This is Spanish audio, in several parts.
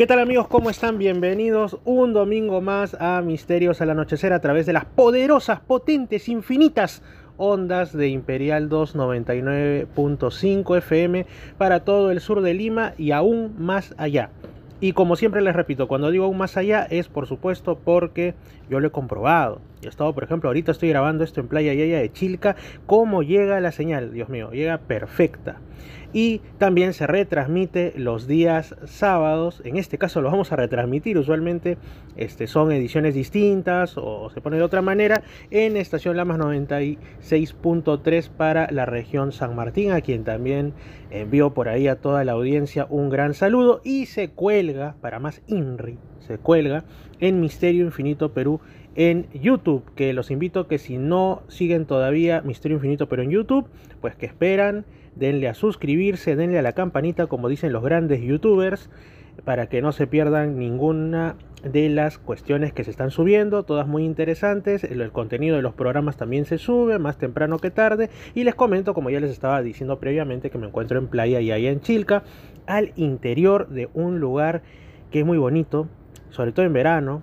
¿Qué tal amigos? ¿Cómo están? Bienvenidos un domingo más a Misterios al Anochecer a través de las poderosas, potentes, infinitas ondas de Imperial 299.5 FM para todo el sur de Lima y aún más allá. Y como siempre les repito, cuando digo aún más allá es por supuesto porque yo lo he comprobado. He estado, por ejemplo, ahorita estoy grabando esto en Playa Yaya de Chilca. ¿Cómo llega la señal? Dios mío, llega perfecta y también se retransmite los días sábados. En este caso lo vamos a retransmitir, usualmente este, son ediciones distintas o se pone de otra manera en Estación Lamas 96.3 para la región San Martín, a quien también envío por ahí a toda la audiencia un gran saludo y se cuelga, para más INRI, se cuelga en Misterio Infinito Perú en YouTube, que los invito que si no siguen todavía Misterio Infinito pero en YouTube, pues que esperan denle a suscribirse, denle a la campanita, como dicen los grandes youtubers, para que no se pierdan ninguna de las cuestiones que se están subiendo, todas muy interesantes. El, contenido de los programas también se sube, más temprano que tarde. Y les comento, como ya les estaba diciendo previamente, que me encuentro en playa y allá en Chilca, al interior de un lugar que es muy bonito, sobre todo en verano,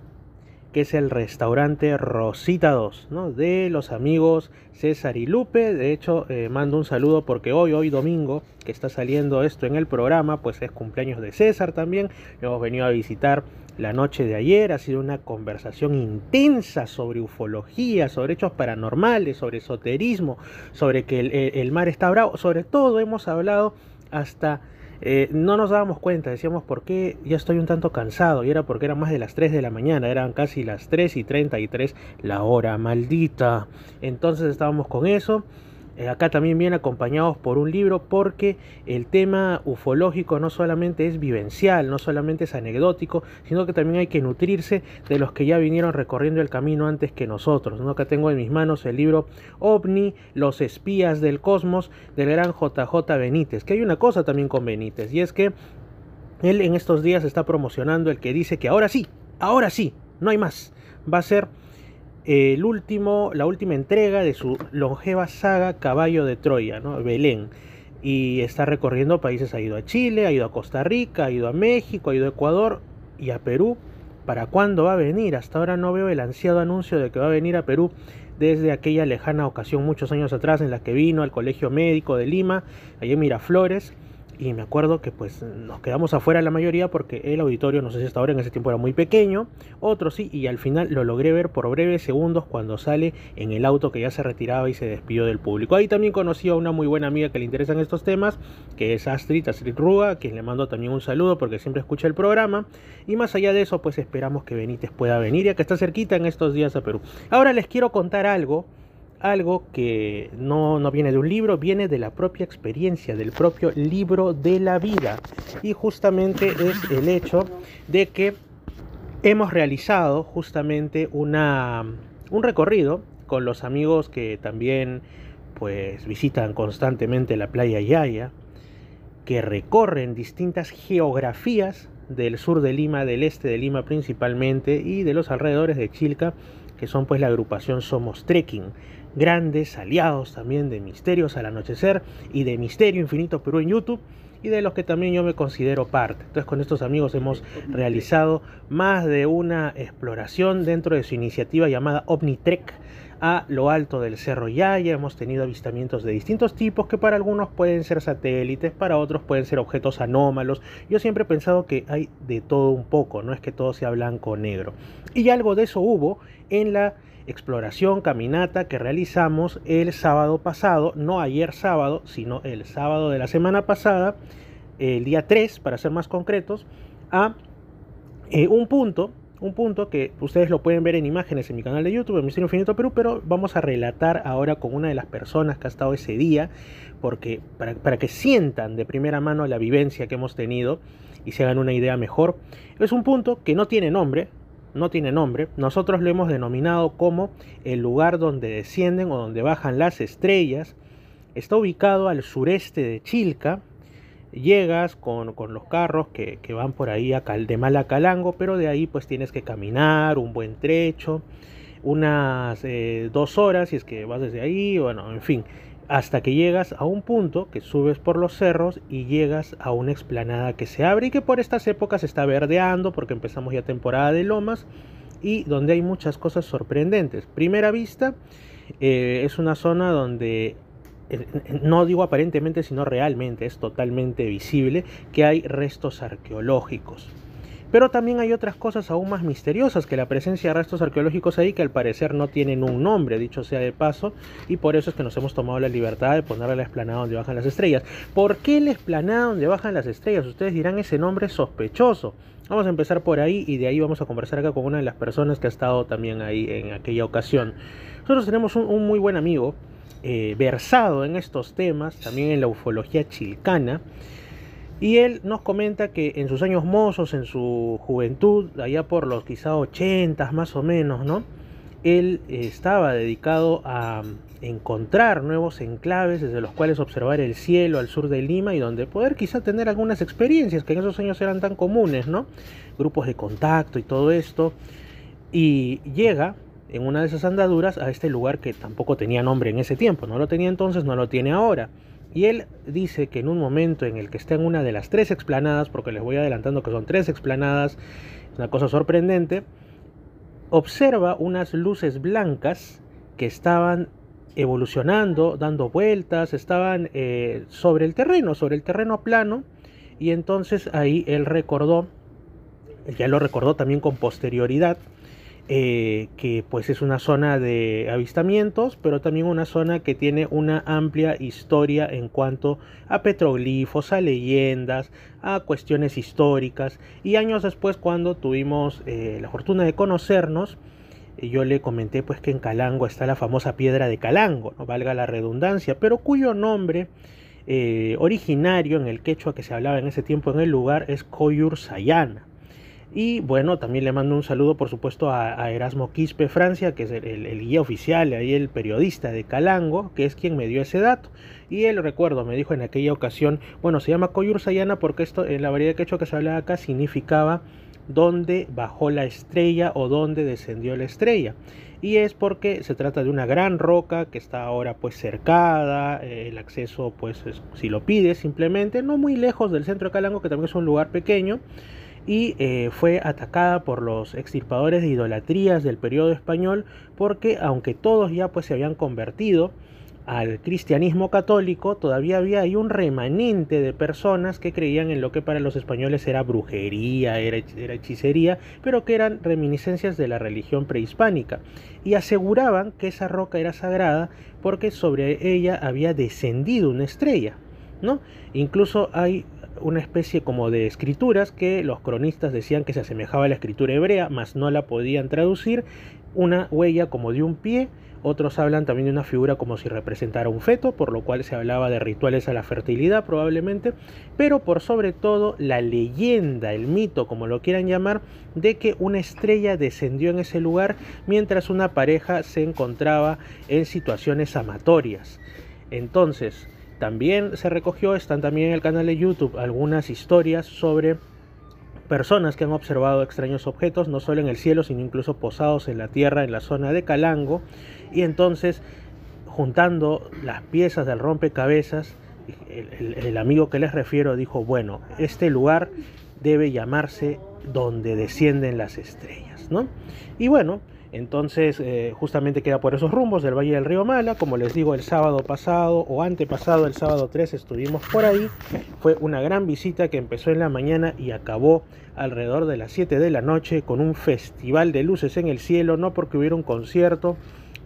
que es el restaurante Rosita 2, ¿no? de los amigos César y Lupe. De hecho, eh, mando un saludo porque hoy, hoy domingo, que está saliendo esto en el programa, pues es cumpleaños de César también. Hemos venido a visitar la noche de ayer, ha sido una conversación intensa sobre ufología, sobre hechos paranormales, sobre esoterismo, sobre que el, el mar está bravo, sobre todo hemos hablado hasta eh, no nos dábamos cuenta, decíamos, ¿por qué ya estoy un tanto cansado? Y era porque eran más de las 3 de la mañana, eran casi las 3 y 33 la hora maldita. Entonces estábamos con eso. Eh, acá también viene acompañados por un libro porque el tema ufológico no solamente es vivencial, no solamente es anecdótico, sino que también hay que nutrirse de los que ya vinieron recorriendo el camino antes que nosotros. ¿no? Acá tengo en mis manos el libro OVNI, Los espías del cosmos del gran JJ Benítez, que hay una cosa también con Benítez y es que él en estos días está promocionando el que dice que ahora sí, ahora sí, no hay más. Va a ser el último, la última entrega de su longeva saga Caballo de Troya, ¿no? Belén. Y está recorriendo países, ha ido a Chile, ha ido a Costa Rica, ha ido a México, ha ido a Ecuador y a Perú. ¿Para cuándo va a venir? Hasta ahora no veo el ansiado anuncio de que va a venir a Perú desde aquella lejana ocasión muchos años atrás en la que vino al Colegio Médico de Lima, allí en Miraflores y me acuerdo que pues nos quedamos afuera la mayoría porque el auditorio, no sé si hasta ahora en ese tiempo era muy pequeño, otro sí, y al final lo logré ver por breves segundos cuando sale en el auto que ya se retiraba y se despidió del público. Ahí también conocí a una muy buena amiga que le interesan estos temas, que es Astrid, Astrid Ruga, a quien le mando también un saludo porque siempre escucha el programa. Y más allá de eso, pues esperamos que Benítez pueda venir, ya que está cerquita en estos días a Perú. Ahora les quiero contar algo algo que no, no, viene de un libro, viene de la propia experiencia, del propio libro de la vida. Y justamente es el hecho de que hemos realizado justamente una, un recorrido con los amigos que también pues visitan constantemente la playa Yaya, que recorren distintas geografías del sur de Lima, del este de Lima principalmente y de los alrededores de Chilca, que son pues la agrupación Somos Trekking grandes aliados también de Misterios al Anochecer y de Misterio Infinito Perú en YouTube y de los que también yo me considero parte. Entonces con estos amigos hemos realizado más de una exploración dentro de su iniciativa llamada OmniTrek a lo alto del Cerro Yaya. Hemos tenido avistamientos de distintos tipos que para algunos pueden ser satélites, para otros pueden ser objetos anómalos. Yo siempre he pensado que hay de todo un poco, no es que todo sea blanco o negro. Y algo de eso hubo en la exploración, caminata que realizamos el sábado pasado, no ayer sábado, sino el sábado de la semana pasada, el día 3, para ser más concretos, a eh, un punto, un punto que ustedes lo pueden ver en imágenes en mi canal de YouTube, en Misterio Infinito Perú, pero vamos a relatar ahora con una de las personas que ha estado ese día, porque para, para que sientan de primera mano la vivencia que hemos tenido y se hagan una idea mejor. Es un punto que no tiene nombre, no tiene nombre, nosotros lo hemos denominado como el lugar donde descienden o donde bajan las estrellas. Está ubicado al sureste de Chilca. Llegas con, los carros que, van por ahí a Cal, de Malacalango, pero de ahí pues tienes que caminar un buen trecho, unas eh, dos horas si es que vas desde ahí, bueno, en fin, hasta que llegas a un punto que subes por los cerros y llegas a una explanada que se abre y que por estas épocas está verdeando porque empezamos ya temporada de lomas y donde hay muchas cosas sorprendentes. Primera vista, eh, es una zona donde eh, no digo aparentemente, sino realmente es totalmente visible que hay restos arqueológicos. Pero también hay otras cosas aún más misteriosas que la presencia de restos arqueológicos ahí que al parecer no tienen un nombre, dicho sea de paso, y por eso es que nos hemos tomado la libertad de ponerle la esplanada donde bajan las estrellas. ¿Por qué la esplanada donde bajan las estrellas? Ustedes dirán ese nombre sospechoso. Vamos a empezar por ahí y de ahí vamos a conversar acá con una de las personas que ha estado también ahí en aquella ocasión. Nosotros tenemos un, muy buen amigo eh, versado en estos temas, también en la ufología chilcana. Y él nos comenta que en sus años mozos, en su juventud, allá por los quizá 80 más o menos, ¿no? Él estaba dedicado a encontrar nuevos enclaves desde los cuales observar el cielo al sur de Lima y donde poder quizá tener algunas experiencias que en esos años eran tan comunes, ¿no? Grupos de contacto y todo esto. Y llega en una de esas andaduras a este lugar que tampoco tenía nombre en ese tiempo, no lo tenía entonces, no lo tiene ahora. Y él dice que en un momento en el que está en una de las tres explanadas, porque les voy adelantando que son tres explanadas, es una cosa sorprendente, observa unas luces blancas que estaban evolucionando, dando vueltas, estaban eh, sobre el terreno, sobre el terreno plano, y entonces ahí él recordó, ya lo recordó también con posterioridad, eh, que pues es una zona de avistamientos, pero también una zona que tiene una amplia historia en cuanto a petroglifos, a leyendas, a cuestiones históricas. Y años después, cuando tuvimos eh, la fortuna de conocernos, eh, yo le comenté pues que en Calango está la famosa piedra de Calango, no valga la redundancia, pero cuyo nombre originario en el quechua que se hablaba en ese tiempo en el lugar es Coyur Sayana. Y bueno, también le mando un saludo, por supuesto, a, Erasmo Quispe Francia, que es el, guía oficial, ahí el periodista de Calango, que es quien me dio ese dato. Y él, recuerdo, me dijo en aquella ocasión, bueno, se llama Coyur Sayana porque esto, en la variedad quechua que se habla acá, significaba dónde bajó la estrella o dónde descendió la estrella. Y es porque se trata de una gran roca que está ahora pues cercada, eh, el acceso pues si lo pides simplemente, no muy lejos del centro de Calango, que también es un lugar pequeño y eh, fue atacada por los extirpadores de idolatrías del periodo español porque aunque todos ya pues se habían convertido al cristianismo católico, todavía había ahí un remanente de personas que creían en lo que para los españoles era brujería, era, era hechicería, pero que eran reminiscencias de la religión prehispánica. Y aseguraban que esa roca era sagrada porque sobre ella había descendido una estrella. ¿no? Incluso hay una especie como de escrituras que los cronistas decían que se asemejaba a la escritura hebrea, mas no la podían traducir, una huella como de un pie, otros hablan también de una figura como si representara un feto, por lo cual se hablaba de rituales a la fertilidad probablemente, pero por sobre todo la leyenda, el mito, como lo quieran llamar, de que una estrella descendió en ese lugar mientras una pareja se encontraba en situaciones amatorias. Entonces, también se recogió, están también en el canal de YouTube, algunas historias sobre personas que han observado extraños objetos, no solo en el cielo, sino incluso posados en la tierra, en la zona de Calango. Y entonces, juntando las piezas del rompecabezas, el, amigo que les refiero dijo, bueno, este lugar debe llamarse donde descienden las estrellas, ¿no? Y bueno, entonces, eh, justamente queda por esos rumbos del Valle del Río Mala. Como les digo, el sábado pasado o antepasado, el sábado 3, estuvimos por ahí. Fue una gran visita que empezó en la mañana y acabó alrededor de las 7 de la noche con un festival de luces en el cielo, no porque hubiera un concierto,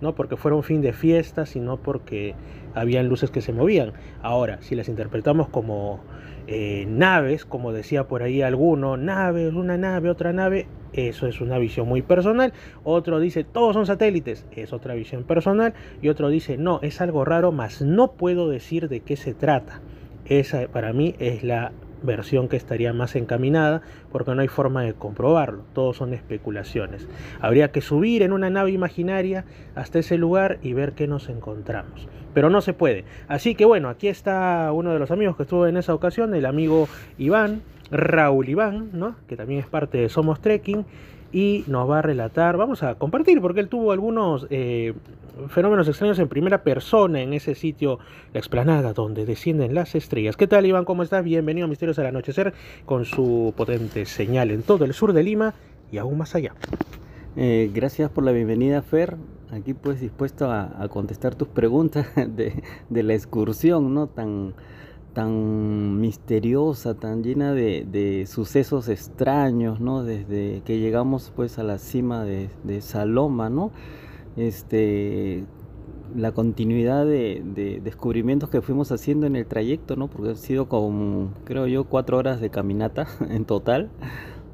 no porque fuera un fin de fiesta, sino porque habían luces que se movían. Ahora, si las interpretamos como eh, naves, como decía por ahí alguno, naves, una nave, otra nave, eso es una visión muy personal. Otro dice, todos son satélites, es otra visión personal. Y otro dice, no, es algo raro, mas no puedo decir de qué se trata. Esa para mí es la versión que estaría más encaminada porque no hay forma de comprobarlo, todos son especulaciones. Habría que subir en una nave imaginaria hasta ese lugar y ver qué nos encontramos, pero no se puede. Así que bueno, aquí está uno de los amigos que estuvo en esa ocasión, el amigo Iván, Raúl Iván, ¿no? que también es parte de Somos Trekking, y nos va a relatar, vamos a compartir, porque él tuvo algunos eh, fenómenos extraños en primera persona en ese sitio, la explanada donde descienden las estrellas. ¿Qué tal, Iván? ¿Cómo estás? Bienvenido a Misterios al Anochecer con su potente señal en todo el sur de Lima y aún más allá. Eh, gracias por la bienvenida, Fer. Aquí pues dispuesto a, contestar tus preguntas de, de, la excursión, ¿no? Tan, tan misteriosa, tan llena de, sucesos extraños, ¿no? Desde que llegamos pues a la cima de, Saloma, ¿no? Este, la continuidad de, descubrimientos que fuimos haciendo en el trayecto, ¿no? Porque ha sido como, creo yo, cuatro horas de caminata en total,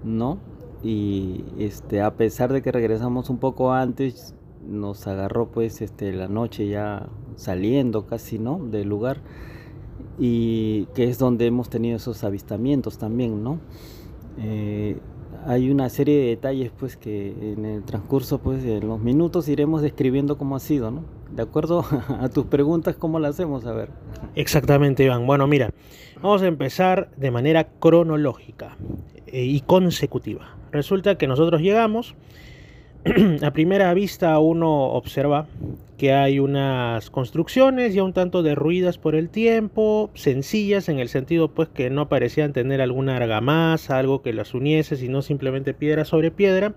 ¿no? Y este, a pesar de que regresamos un poco antes, nos agarró pues este, la noche ya saliendo casi, ¿no? Del lugar y que es donde hemos tenido esos avistamientos también, ¿no? Eh, hay una serie de detalles pues que en el transcurso pues de los minutos iremos describiendo cómo ha sido, ¿no? De acuerdo a tus preguntas, ¿cómo lo hacemos? A ver. Exactamente, Iván. Bueno, mira, vamos a empezar de manera cronológica eh, y consecutiva. Resulta que nosotros llegamos, a primera vista uno observa que hay unas construcciones ya un tanto derruidas por el tiempo, sencillas en el sentido pues que no parecían tener alguna argamasa, algo que las uniese, sino simplemente piedra sobre piedra,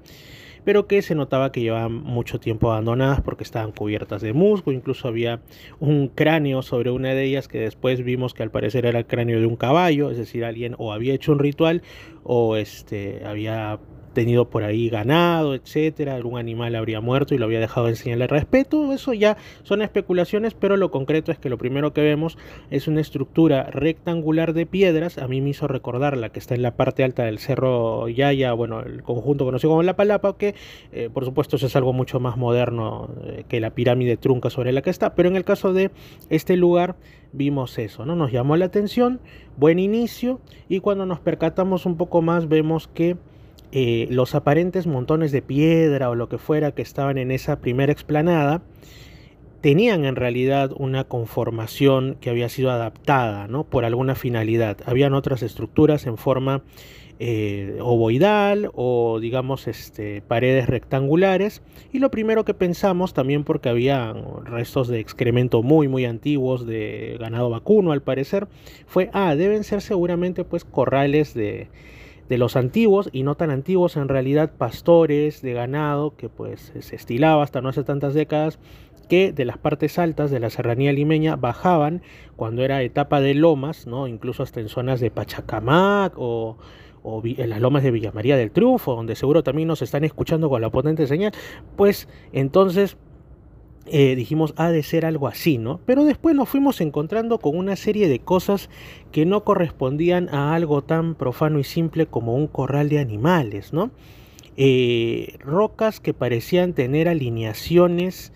pero que se notaba que llevaban mucho tiempo abandonadas porque estaban cubiertas de musgo, incluso había un cráneo sobre una de ellas que después vimos que al parecer era el cráneo de un caballo, es decir, alguien o había hecho un ritual o este había tenido por ahí ganado, etcétera, algún animal habría muerto y lo había dejado en señal de respeto, eso ya son especulaciones, pero lo concreto es que lo primero que vemos es una estructura rectangular de piedras, a mí me hizo recordar la que está en la parte alta del cerro Yaya, bueno, el conjunto conocido como La Palapa, que eh, por supuesto eso es algo mucho más moderno eh, que la pirámide trunca sobre la que está, pero en el caso de este lugar vimos eso, ¿no? Nos llamó la atención, buen inicio, y cuando nos percatamos un poco más vemos que eh, los aparentes montones de piedra o lo que fuera que estaban en esa primera explanada tenían en realidad una conformación que había sido adaptada ¿no? por alguna finalidad. Habían otras estructuras en forma eh, ovoidal o digamos este, paredes rectangulares y lo primero que pensamos también porque había restos de excremento muy muy antiguos de ganado vacuno al parecer fue ah deben ser seguramente pues corrales de de los antiguos y no tan antiguos en realidad pastores de ganado que pues se estilaba hasta no hace tantas décadas que de las partes altas de la serranía limeña bajaban cuando era etapa de lomas, ¿no? incluso hasta en zonas de Pachacamac o, o en las lomas de Villa María del Triunfo, donde seguro también nos están escuchando con la potente señal, pues entonces eh, dijimos ha de ser algo así, ¿no? Pero después nos fuimos encontrando con una serie de cosas que no correspondían a algo tan profano y simple como un corral de animales, ¿no? Eh, rocas que parecían tener alineaciones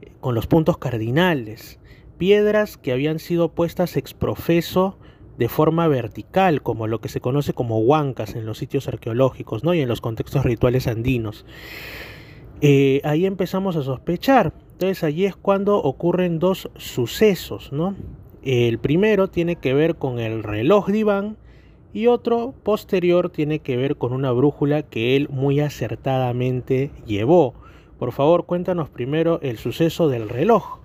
eh, con los puntos cardinales, piedras que habían sido puestas ex profeso de forma vertical, como lo que se conoce como huancas en los sitios arqueológicos ¿no? y en los contextos rituales andinos. ahí empezamos a sospechar entonces allí es cuando ocurren dos sucesos, ¿no? El primero tiene que ver con el reloj de Iván y otro posterior tiene que ver con una brújula que él muy acertadamente llevó. Por favor, cuéntanos primero el suceso del reloj.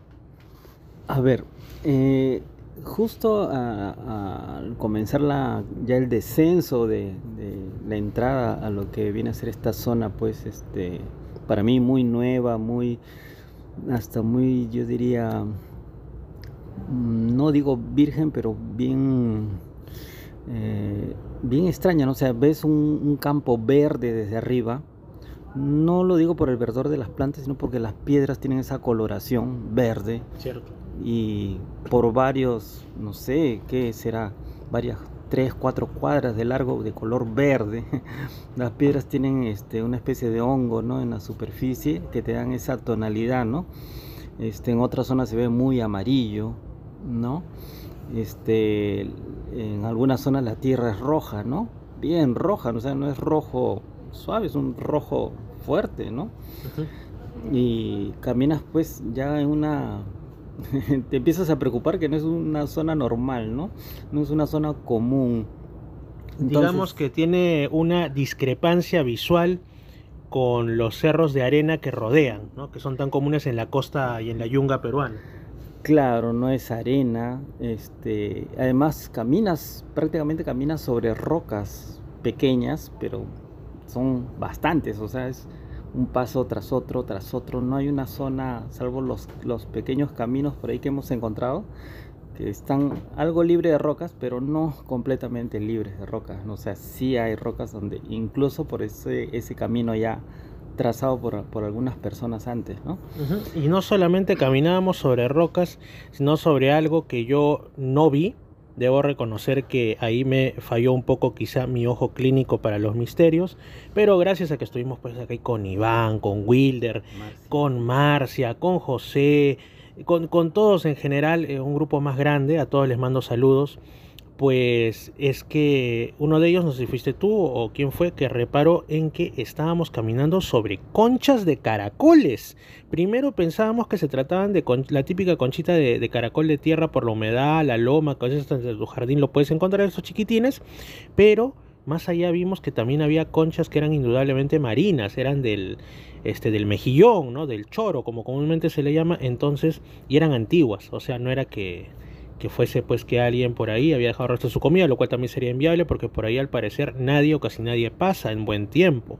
A ver, eh, justo al comenzar la, ya el descenso de, de, la entrada a lo que viene a ser esta zona, pues este, para mí muy nueva, muy hasta muy, yo diría, mm, no digo virgen, pero bien, eh, bien extraña, ¿no? O sea, ves un, campo verde desde arriba. No lo digo por el verdor de las plantas, sino porque las piedras tienen esa coloración verde. Cierto. Y por varios, no sé, ¿qué será? Varias 3, 4 cuadras de largo de color verde. Las piedras tienen este, una especie de hongo ¿no? en la superficie que te dan esa tonalidad, ¿no? Este, en otras zonas se ve muy amarillo, ¿no? Este, en algunas zonas la tierra es roja, ¿no? Bien roja, o sea, no es rojo suave, es un rojo fuerte, ¿no? Y caminas pues ya en una te empiezas a preocupar que no es una zona normal, ¿no? No es una zona común. Digamos que tiene una discrepancia visual con los cerros de arena que rodean, ¿no? que son tan comunes en la costa y en la yunga peruana. Claro, no es arena, este, además caminas, prácticamente caminas sobre rocas pequeñas, pero son bastantes, o sea, es un paso tras otro, tras otro, no hay una zona, salvo los, los pequeños caminos por ahí que hemos encontrado, que están algo libres de rocas, pero no completamente libres de rocas, o sea, sí hay rocas donde incluso por ese, ese camino ya trazado por, por, algunas personas antes, ¿no? Y no solamente caminábamos sobre rocas, sino sobre algo que yo no vi. Debo reconocer que ahí me falló un poco quizá mi ojo clínico para los misterios, pero gracias a que estuvimos pues aquí con Iván, con Wilder, con Marcia, con José, con, con todos en general, eh, un grupo más grande, a todos les mando saludos pues es que uno de ellos, no sé si fuiste tú o quién fue, que reparó en que estábamos caminando sobre conchas de caracoles. Primero pensábamos que se trataban de la típica conchita de, caracol de tierra por la humedad, la loma, que a veces en tu jardín lo puedes encontrar esos chiquitines, pero más allá vimos que también había conchas que eran indudablemente marinas, eran del, este, del mejillón, ¿no? del choro, como comúnmente se le llama, entonces, y eran antiguas, o sea, no era que que fuese pues que alguien por ahí había dejado el resto de su comida, lo cual también sería inviable porque por ahí al parecer nadie o casi nadie pasa en buen tiempo.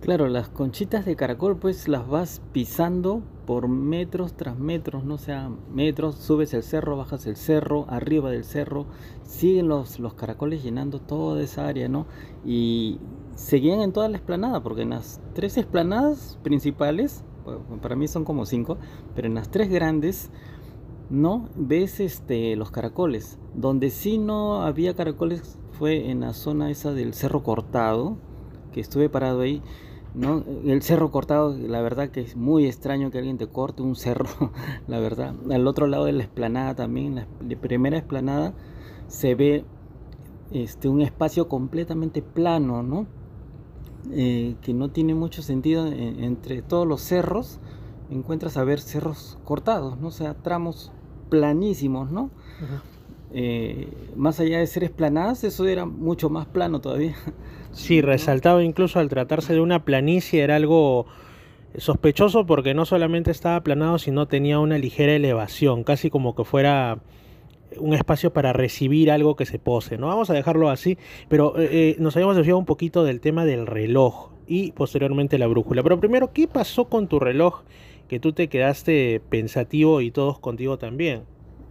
Claro, las conchitas de caracol pues las vas pisando por metros tras metros, no sea metros, subes el cerro, bajas el cerro, arriba del cerro, siguen los, los caracoles llenando toda esa área, ¿no? Y seguían en toda la esplanada, porque en las tres esplanadas principales, para mí son como cinco, pero en las tres grandes no ves este los caracoles. Donde sí no había caracoles fue en la zona esa del Cerro Cortado, que estuve parado ahí. ¿no? El cerro cortado, la verdad que es muy extraño que alguien te corte un cerro, la verdad. Al otro lado de la esplanada también, la primera esplanada, se ve este, un espacio completamente plano, ¿no? Eh, que no tiene mucho sentido entre todos los cerros encuentras a ver cerros cortados, ¿no? O sea, tramos planísimos, ¿no? Eh, más allá de ser esplanadas, eso era mucho más plano todavía. Sí, resaltaba incluso al tratarse de una planicie, era algo sospechoso porque no solamente estaba aplanado, sino tenía una ligera elevación, casi como que fuera un espacio para recibir algo que se pose, ¿no? Vamos a dejarlo así, pero eh, eh, nos habíamos desviado un poquito del tema del reloj y posteriormente la brújula. Pero primero, ¿qué pasó con tu reloj que tú te quedaste pensativo y todos contigo también.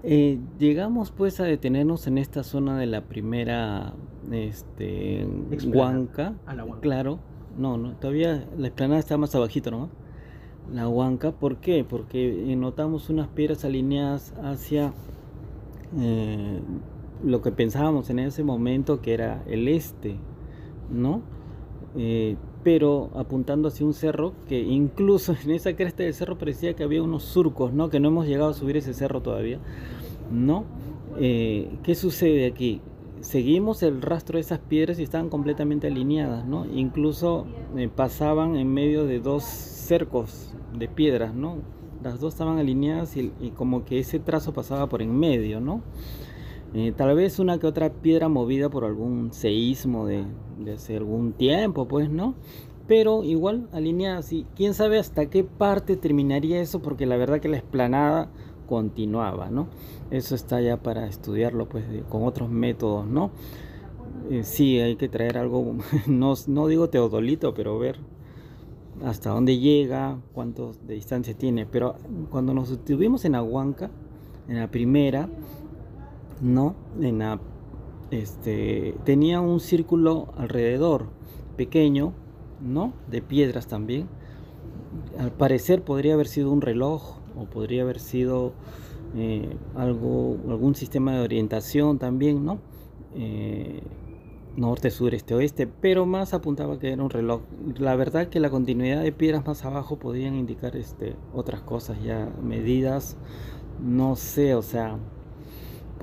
Eh, llegamos pues a detenernos en esta zona de la primera este, huanca. Claro, no, no, todavía la explanada está más abajito, ¿no? La huanca, ¿por qué? Porque eh, notamos unas piedras alineadas hacia eh, lo que pensábamos en ese momento que era el este, ¿no? Pero apuntando hacia un cerro que incluso en esa cresta del cerro parecía que había unos surcos, ¿no? Que no hemos llegado a subir ese cerro todavía, ¿no? Eh, ¿Qué sucede aquí? Seguimos el rastro de esas piedras y estaban completamente alineadas, ¿no? Incluso eh, pasaban en medio de dos cercos de piedras, ¿no? Las dos estaban alineadas y, y como que ese trazo pasaba por en medio, ¿no? Eh, tal vez una que otra piedra movida por algún seísmo de, hace algún tiempo, pues, ¿no? Pero igual alineada así. Quién sabe hasta qué parte terminaría eso, porque la verdad que la esplanada continuaba, ¿no? Eso está ya para estudiarlo, pues, con otros métodos, ¿no? Eh, sí, hay que traer algo, no, no digo teodolito, pero ver hasta dónde llega, cuánto de distancia tiene. Pero cuando nos estuvimos en Aguanca, en la primera, no, en este, tenía un círculo alrededor pequeño, ¿no? De piedras también. Al parecer podría haber sido un reloj o podría haber sido eh, algo, algún sistema de orientación también, ¿no? Eh, norte, sur, este, oeste, pero más apuntaba que era un reloj. La verdad que la continuidad de piedras más abajo podían indicar este, otras cosas ya, medidas, no sé, o sea,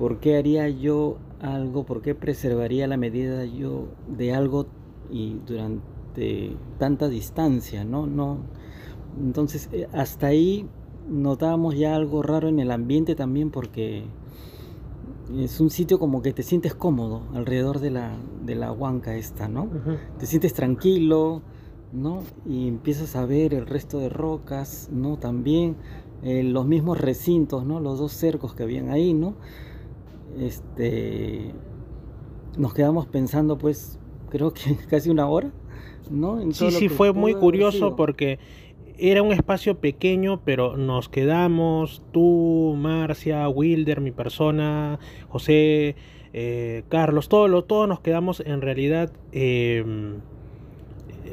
¿Por qué haría yo algo? ¿Por qué preservaría la medida yo de algo y durante tanta distancia? No, no. Entonces, eh, hasta ahí notábamos ya algo raro en el ambiente también porque es un sitio como que te sientes cómodo alrededor de la, de la huanca esta, ¿no? Te sientes tranquilo, ¿no? Y empiezas a ver el resto de rocas, ¿no? También eh, los mismos recintos, ¿no? Los dos cercos que habían ahí, ¿no? Este, nos quedamos pensando, pues, creo que casi una hora, ¿no? sí, sí, fue muy curioso porque era un espacio pequeño, pero nos quedamos, tú, Marcia, Wilder, mi persona, José, eh, Carlos, todos, todos nos quedamos en realidad em,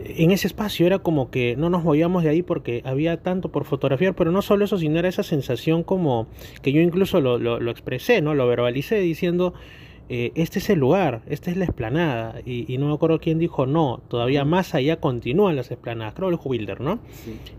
en ese espacio. Era como que no nos movíamos de ahí porque había tanto por fotografiar, pero no solo eso, sino era esa sensación como que yo incluso lo, lo, lo expresé, ¿no? Lo verbalicé diciendo eh, este es el lugar, esta es la esplanada. Y, no me acuerdo quién dijo no, todavía más allá continúan las esplanadas, creo el Wilder, ¿no?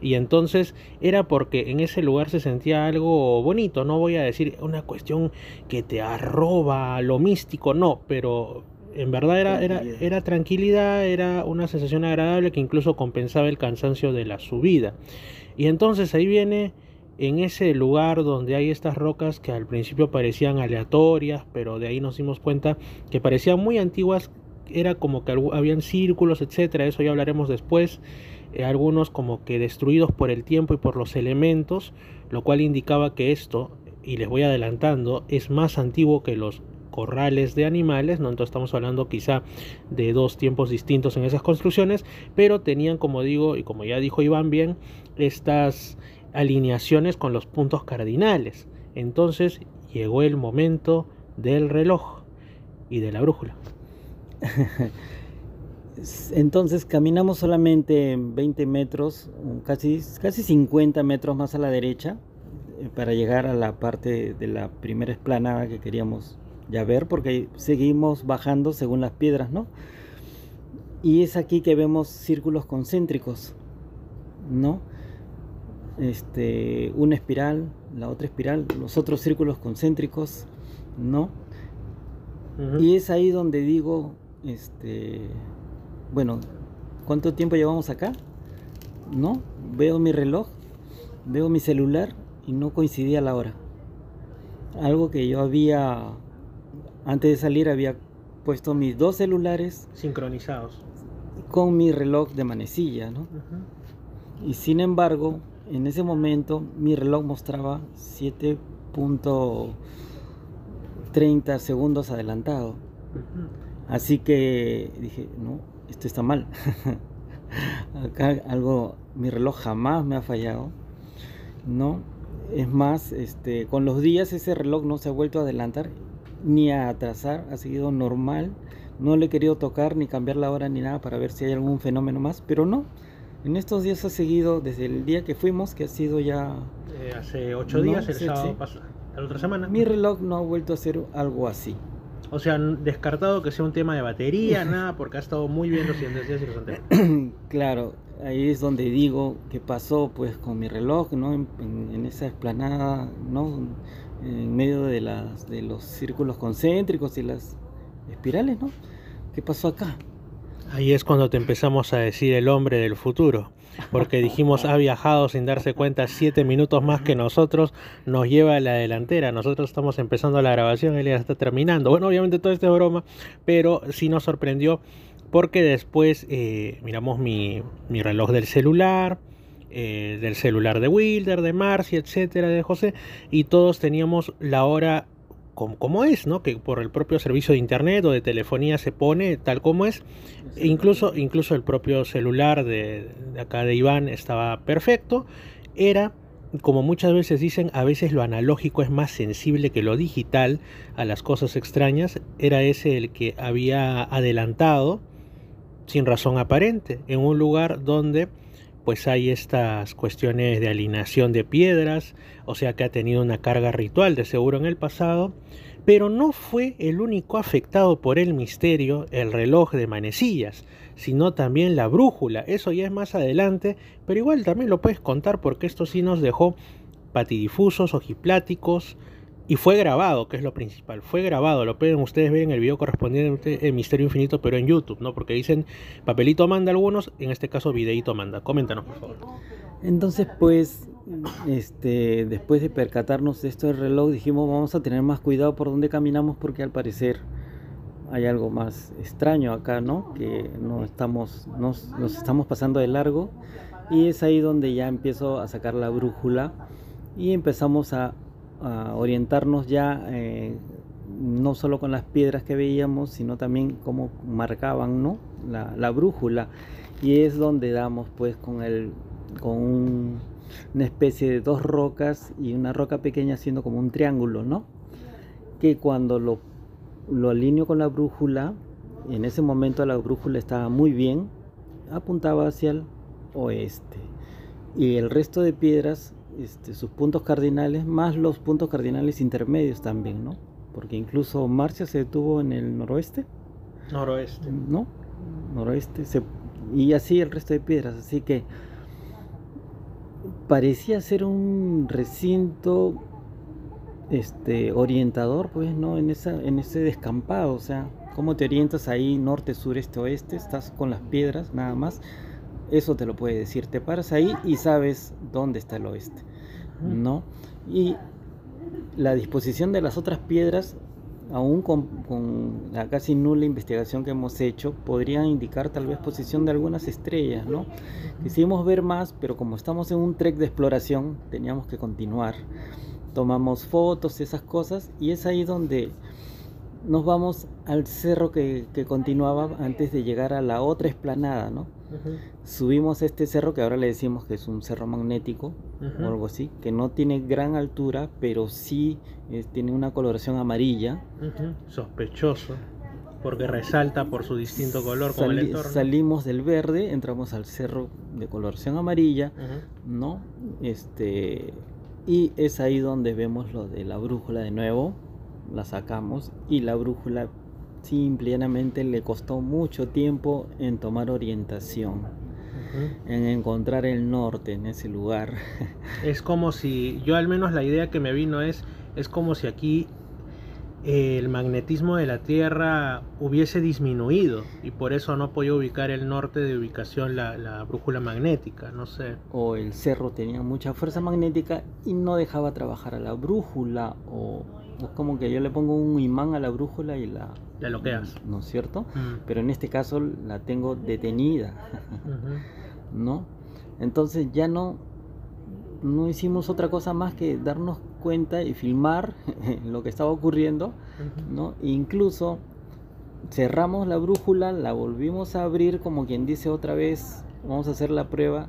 Y entonces era porque en ese lugar se sentía algo bonito, no voy a decir una cuestión que te arroba lo místico, no, pero en verdad era, era, era tranquilidad, era una sensación agradable que incluso compensaba el cansancio de la subida. Y entonces ahí viene en ese lugar donde hay estas rocas que al principio parecían aleatorias, pero de ahí nos dimos cuenta que parecían muy antiguas, era como que habían círculos, etcétera, eso ya hablaremos después, eh, algunos como que destruidos por el tiempo y por los elementos, lo cual indicaba que esto, y les voy adelantando, es más antiguo que los corrales de animales, ¿no? Entonces estamos hablando quizá de dos tiempos distintos en esas construcciones, pero tenían, como digo, y como ya dijo Iván bien, estas alineaciones con los puntos cardinales. Entonces llegó el momento del reloj y de la brújula. Entonces caminamos solamente 20 metros, casi, casi 50 metros más a la derecha, eh, para llegar a la parte de la primera esplanada que queríamos ya ver, porque seguimos bajando según las piedras, ¿no? Y es aquí que vemos círculos concéntricos, ¿no? este, una espiral, la otra espiral, los otros círculos concéntricos, ¿no? Y es ahí donde digo, este, bueno, ¿cuánto tiempo llevamos acá? ¿No? Veo mi reloj, veo mi celular y no coincidía la hora. Algo que yo había, antes de salir, había puesto mis dos celulares sincronizados con mi reloj de manecilla, ¿no? Y sin embargo, en ese momento mi reloj mostraba 7.30 segundos adelantado. Así que dije, no, esto está mal. Acá algo, mi reloj jamás me ha fallado. No, es más, este, con los días ese reloj no se ha vuelto a adelantar ni a atrasar, ha seguido normal. No le he querido tocar ni cambiar la hora ni nada para ver si hay algún fenómeno más, pero no, en estos días ha seguido desde el día que fuimos, que ha sido ya... Eh, hace ocho días, el sábado pasado, la otra semana. Mi reloj no ha vuelto a hacer algo así. O sea, descartado que sea un tema de batería, nada, porque ha estado muy bien los siguientes días y los anteriores. claro, ahí es donde digo qué pasó pues con mi reloj, ¿no? En, esa explanada, ¿no? En medio de, las, de los círculos concéntricos y las espirales, ¿no? ¿Qué pasó acá? Ahí es cuando te empezamos a decir el hombre del futuro, porque dijimos ha viajado sin darse cuenta siete minutos más que nosotros, nos lleva a la delantera, nosotros estamos empezando la grabación, él ya está terminando. Bueno, obviamente todo esto es broma, pero sí nos sorprendió porque después eh, miramos mi, mi, reloj del celular, eh, del celular de Wilder, de Marcy, etcétera, de José, y todos teníamos la hora como, es, ¿no? Que por el propio servicio de internet o de telefonía se pone tal como es. E incluso, incluso el propio celular de, acá de Iván estaba perfecto. Era, como muchas veces dicen, a veces lo analógico es más sensible que lo digital a las cosas extrañas. Era ese el que había adelantado, sin razón aparente, en un lugar donde pues hay estas cuestiones de alineación de piedras, o sea que ha tenido una carga ritual de seguro en el pasado, pero no fue el único afectado por el misterio, el reloj de manecillas, sino también la brújula, eso ya es más adelante, pero igual también lo puedes contar porque esto sí nos dejó patidifusos, ojipláticos, y fue grabado, que es lo principal. Fue grabado, lo pueden ustedes ver en el video correspondiente en Misterio Infinito, pero en YouTube, ¿no? Porque dicen papelito manda algunos, en este caso videito manda. Coméntanos, por favor. Entonces, pues, este, después de percatarnos de esto del reloj, dijimos vamos a tener más cuidado por dónde caminamos porque al parecer hay algo más extraño acá, ¿no? Que no estamos, nos, nos estamos pasando de largo y es ahí donde ya empiezo a sacar la brújula y empezamos a, orientarnos ya eh, no solo con las piedras que veíamos, sino también cómo marcaban ¿no? la, brújula. Y es donde damos pues con, el, con una especie de dos rocas y una roca pequeña haciendo como un triángulo, ¿no? Que cuando lo, lo alineo con la brújula, en ese momento la brújula estaba muy bien, apuntaba hacia el oeste. Y el resto de piedras, este, sus puntos cardinales, más los puntos cardinales intermedios también, ¿no? Porque incluso Marcia se detuvo en el noroeste. Noroeste. ¿No? Noroeste. y así el resto de piedras. Así que parecía ser un recinto este orientador pues no en esa en ese descampado o sea cómo te orientas ahí norte sur este oeste estás con las piedras nada más eso te lo puede decir. Te paras ahí y sabes dónde está el oeste, ¿no? Y la disposición de las otras piedras, aún con, la casi nula investigación que hemos hecho, podrían indicar tal vez posición de algunas estrellas, ¿no? Quisimos ver más, pero como estamos en un trek de exploración, teníamos que continuar. Tomamos fotos, esas cosas, y es ahí donde nos vamos al cerro que, que continuaba antes de llegar a la otra esplanada, ¿no? Subimos este cerro que ahora le decimos que es un cerro magnético o algo así, que no tiene gran altura, pero sí tiene una coloración amarilla. Sospechoso, porque resalta por su distinto color como el entorno. Salimos del verde, entramos al cerro de coloración amarilla, ¿no? Este, y es ahí donde vemos lo de la brújula de nuevo, la sacamos y la brújula simplemente le costó mucho tiempo en tomar orientación, en encontrar el norte en ese lugar. Es como si, yo al menos la idea que me vino es, es como si aquí el magnetismo de la Tierra hubiese disminuido y por eso no podía ubicar el norte de ubicación la, la, brújula magnética, no sé. O el cerro tenía mucha fuerza magnética y no dejaba trabajar a la brújula o es como que yo le pongo un imán a la brújula y la... La bloqueas. ¿No es cierto? Pero en este caso la tengo detenida. ¿No? Entonces ya no, no hicimos otra cosa más que darnos cuenta y filmar lo que estaba ocurriendo. ¿no? E incluso cerramos la brújula, la volvimos a abrir como quien dice otra vez, vamos a hacer la prueba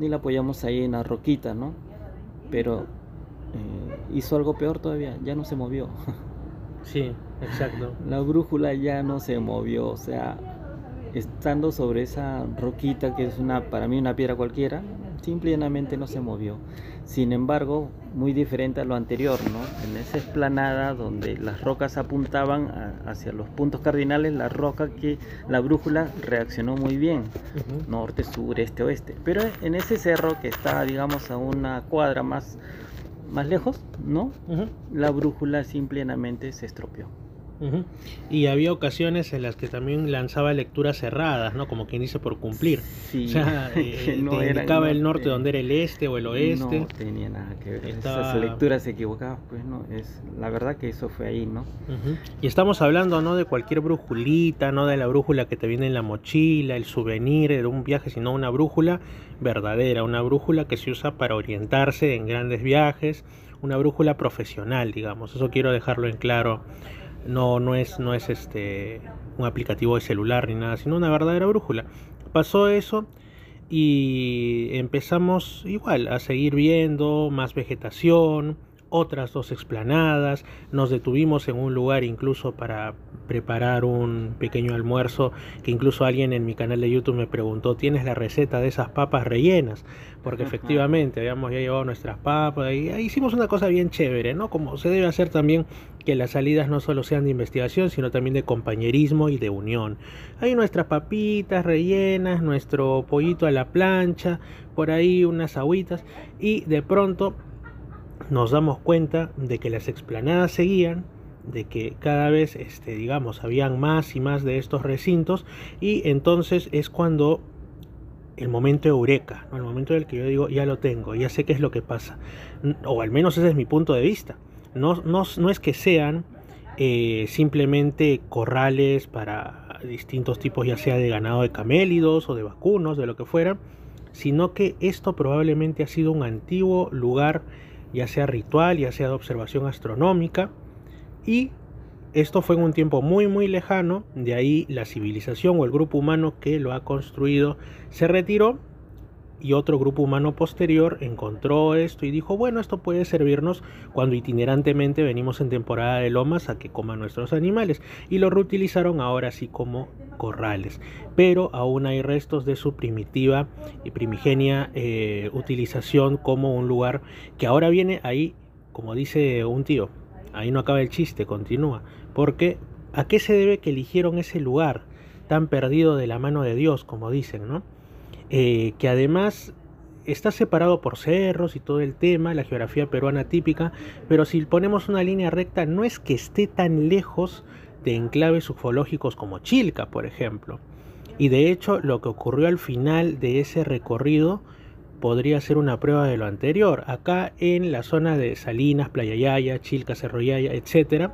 y la apoyamos ahí en la roquita, ¿no? Pero eh, hizo algo peor todavía, ya no se movió. Sí, exacto. La brújula ya no se movió, o sea, estando sobre esa roquita que es una para mí una piedra cualquiera, simplemente no se movió. Sin embargo, muy diferente a lo anterior, ¿no? En esa esplanada donde las rocas apuntaban hacia los puntos cardinales, la roca que la brújula reaccionó muy bien, norte, sur, este, oeste. Pero en ese cerro que está, digamos, a una cuadra más más lejos, ¿no? La brújula simplemente se estropeó. Y había ocasiones en las que también lanzaba lecturas cerradas, ¿no? Como quien dice por cumplir. O sea, eh, no te indicaba el norte donde era el este o el oeste. No tenía nada que ver. Esas lecturas se equivocaban, pues no. Es la verdad que eso fue ahí, ¿no? Y estamos hablando no de cualquier brújulita, no de la brújula que te viene en la mochila, el souvenir de un viaje, sino una brújula verdadera, una brújula que se usa para orientarse en grandes viajes, una brújula profesional, digamos. Eso quiero dejarlo en claro no, no es, no es este, un aplicativo de celular ni nada, sino una verdadera brújula. Pasó eso y empezamos igual a seguir viendo más vegetación, otras dos explanadas, nos detuvimos en un lugar incluso para preparar un pequeño almuerzo que incluso alguien en mi canal de YouTube me preguntó, ¿tienes la receta de esas papas rellenas? Porque efectivamente habíamos ya llevado nuestras papas y hicimos una cosa bien chévere, ¿no? Como se debe hacer también que las salidas no solo sean de investigación, sino también de compañerismo y de unión. Hay nuestras papitas rellenas, nuestro pollito a la plancha, por ahí unas agüitas y de pronto nos damos cuenta de que las explanadas seguían, de que cada vez, este, digamos, habían más y más de estos recintos y entonces es cuando el momento eureka, el momento en el que yo digo, ya lo tengo, ya sé qué es lo que pasa, o al menos ese es mi punto de vista. No, no, no es que sean eh, simplemente corrales para distintos tipos, ya sea de ganado de camélidos o de vacunos, de lo que fuera, sino que esto probablemente ha sido un antiguo lugar, ya sea ritual, ya sea de observación astronómica, y esto fue en un tiempo muy muy lejano, de ahí la civilización o el grupo humano que lo ha construido. Se retiró y otro grupo humano posterior encontró esto y dijo, bueno, esto puede servirnos cuando itinerantemente venimos en temporada de lomas a que coman nuestros animales y lo reutilizaron ahora sí como corrales. Pero aún hay restos de su primitiva y primigenia eh, utilización como un lugar que ahora viene ahí, como dice un tío, ahí no acaba el chiste, continúa. Porque, ¿a qué se debe que eligieron ese lugar tan perdido de la mano de Dios, como dicen, ¿no? Eh, que además está separado por cerros y todo el tema, la geografía peruana típica, pero si ponemos una línea recta no es que esté tan lejos de enclaves ufológicos como Chilca, por ejemplo. Y de hecho lo que ocurrió al final de ese recorrido podría ser una prueba de lo anterior. Acá en la zona de Salinas, Playa Yaya, Chilca, Cerro Yaya, etc.,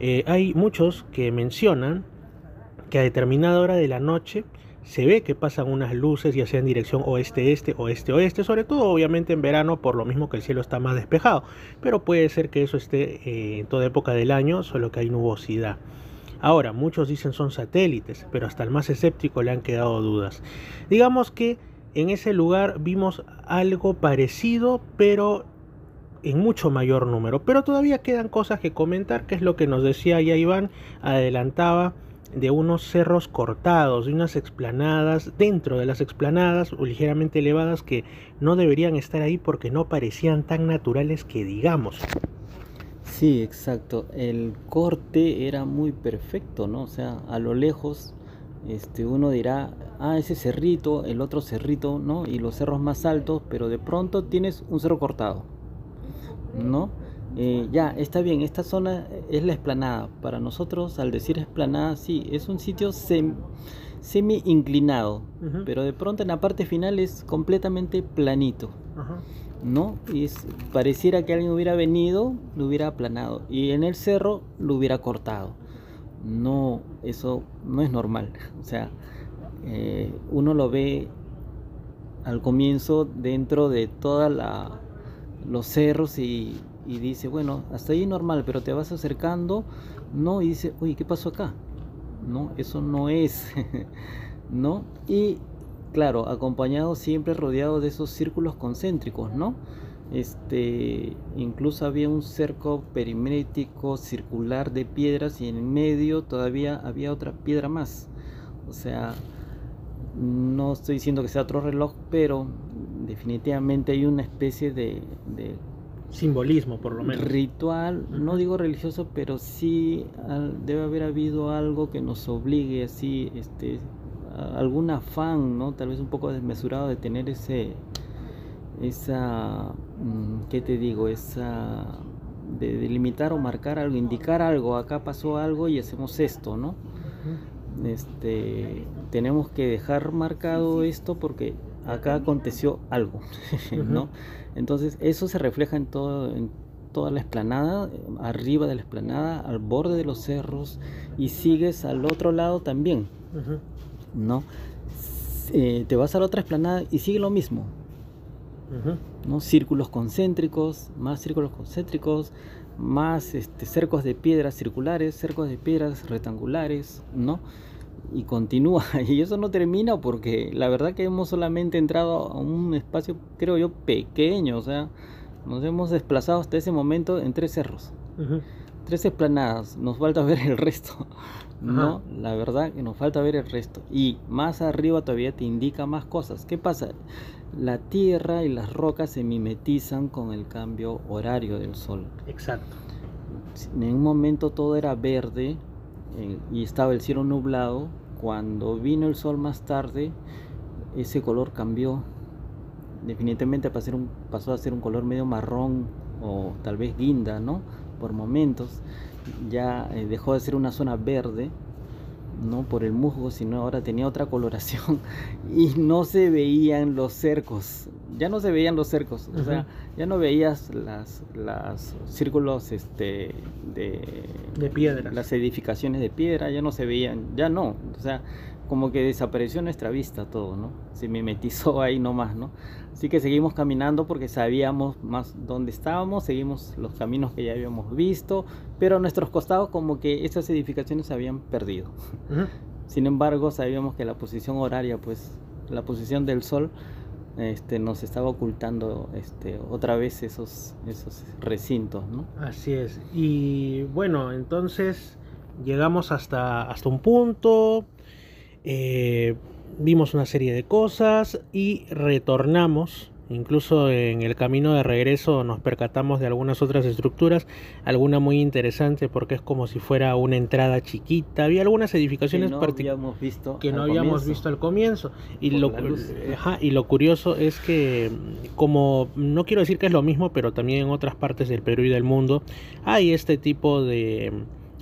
eh, hay muchos que mencionan que a determinada hora de la noche se ve que pasan unas luces ya sea en dirección oeste-este, oeste-oeste, sobre todo obviamente en verano por lo mismo que el cielo está más despejado, pero puede ser que eso esté eh, en toda época del año, solo que hay nubosidad. Ahora, muchos dicen son satélites, pero hasta el más escéptico le han quedado dudas. Digamos que en ese lugar vimos algo parecido, pero en mucho mayor número. Pero todavía quedan cosas que comentar, que es lo que nos decía ya Iván, adelantaba de unos cerros cortados, de unas explanadas, dentro de las explanadas o ligeramente elevadas que no deberían estar ahí porque no parecían tan naturales que digamos. Sí, exacto. El corte era muy perfecto, ¿no? O sea, a lo lejos este, uno dirá, ah, ese cerrito, el otro cerrito, ¿no? Y los cerros más altos, pero de pronto tienes un cerro cortado, ¿no? Eh, ya, está bien, esta zona es la esplanada. Para nosotros, al decir esplanada, sí, es un sitio semi inclinado, pero de pronto en la parte final es completamente planito, ¿no? Y pareciera que alguien hubiera venido, lo hubiera aplanado, y en el cerro lo hubiera cortado no, eso no es normal. O sea, eh, uno lo ve al comienzo dentro de todos los cerros y, dice, bueno, hasta ahí normal, pero te vas acercando, no, y dice, uy, ¿qué pasó acá? No, eso no es, ¿no? Y claro, acompañado siempre rodeado de esos círculos concéntricos, ¿no? Este, incluso había un cerco perimétrico circular de piedras y en medio todavía había otra piedra más. O sea, no estoy diciendo que sea otro reloj, pero definitivamente hay una especie de, simbolismo, por lo menos. Ritual, no digo religioso, pero sí debe haber habido algo que nos obligue así, este, algún afán, ¿no? Tal vez un poco desmesurado de tener ese esa, mm, ¿qué te digo? Esa de delimitar o marcar algo, indicar algo, acá pasó algo y hacemos esto, ¿no? Este, tenemos que dejar marcado esto porque acá aconteció algo, ¿no? Entonces eso se refleja en todo, en toda la esplanada, arriba de la esplanada, al borde de los cerros y sigues al otro lado también, ¿no? Eh, te vas a la otra esplanada y sigue lo mismo, ¿no? Círculos concéntricos, más círculos concéntricos, más este, cercos de piedras circulares, cercos de piedras rectangulares, ¿no? Y continúa, y eso no termina porque la verdad que hemos solamente entrado a un espacio, creo yo, pequeño, o sea, nos hemos desplazado hasta ese momento en tres cerros, tres esplanadas, nos falta ver el resto, ¿no? La verdad que nos falta ver el resto. Y más arriba todavía te indica más cosas. ¿Qué pasa? la Tierra y las rocas se mimetizan con el cambio horario del Sol. Exacto. En un momento todo era verde eh, y estaba el cielo nublado. Cuando vino el Sol más tarde, ese color cambió. Definitivamente pasó a ser un color medio marrón o tal vez guinda, ¿no? Por momentos. Ya eh, dejó de ser una zona verde, no por el musgo, sino ahora tenía otra coloración y no se veían los cercos, ya no se veían los cercos, o sea, ya no veías las, las círculos este, de, de piedra, las edificaciones de piedra, ya no se veían, ya no, o sea, como que desapareció nuestra vista todo, ¿no? Se mimetizó ahí nomás, ¿no? Así que seguimos caminando porque sabíamos más dónde estábamos, seguimos los caminos que ya habíamos visto, pero a nuestros costados como que esas edificaciones se habían perdido. Sin embargo, sabíamos que la posición horaria, pues la posición del sol, este, nos estaba ocultando este, otra vez esos, esos recintos, ¿no? Así es. Y bueno, entonces llegamos hasta, hasta un punto, eh, vimos una serie de cosas y retornamos. Incluso en el camino de regreso nos percatamos de algunas otras estructuras, alguna muy interesante porque es como si fuera una entrada chiquita. Había algunas edificaciones que no habíamos visto, que no habíamos visto al comienzo. Y lo, y lo curioso es que, como no quiero decir que es lo mismo, pero también en otras partes del Perú y del mundo hay este tipo de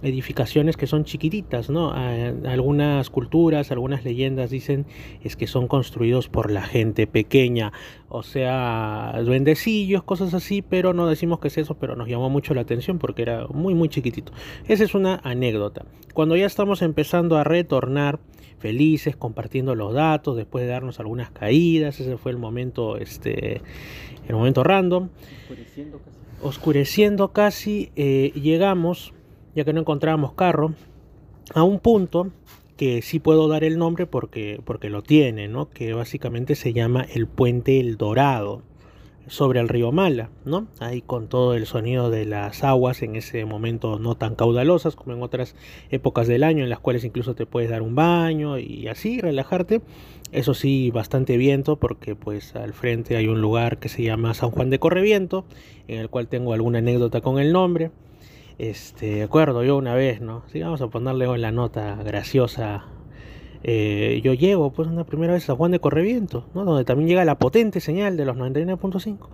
edificaciones que son chiquititas, ¿no? Algunas culturas, algunas leyendas dicen es que son construidos por la gente pequeña, o sea, duendecillos, cosas así, pero no decimos que es eso, pero nos llamó mucho la atención porque era muy muy chiquitito. Esa es una anécdota. Cuando ya estamos empezando a retornar felices, compartiendo los datos, después de darnos algunas caídas, ese fue el momento, este, el momento random. Oscureciendo casi. Oscureciendo casi, eh, llegamos ya que no encontrábamos carro, a un punto que sí puedo dar el nombre porque, porque lo tiene, ¿no? que básicamente se llama el Puente El Dorado sobre el río Mala, ¿no? Ahí con todo el sonido de las aguas en ese momento no tan caudalosas como en otras épocas del año en las cuales incluso te puedes dar un baño y así relajarte. Eso sí, bastante viento porque pues al frente hay un lugar que se llama San Juan de Correviento, en el cual tengo alguna anécdota con el nombre. Este, acuerdo yo una vez, ¿no? Sí, vamos a ponerle en la nota graciosa. Eh, yo llego, pues, una primera vez a Juan de Correviento, ¿no? Donde también llega la potente señal de los 99.5.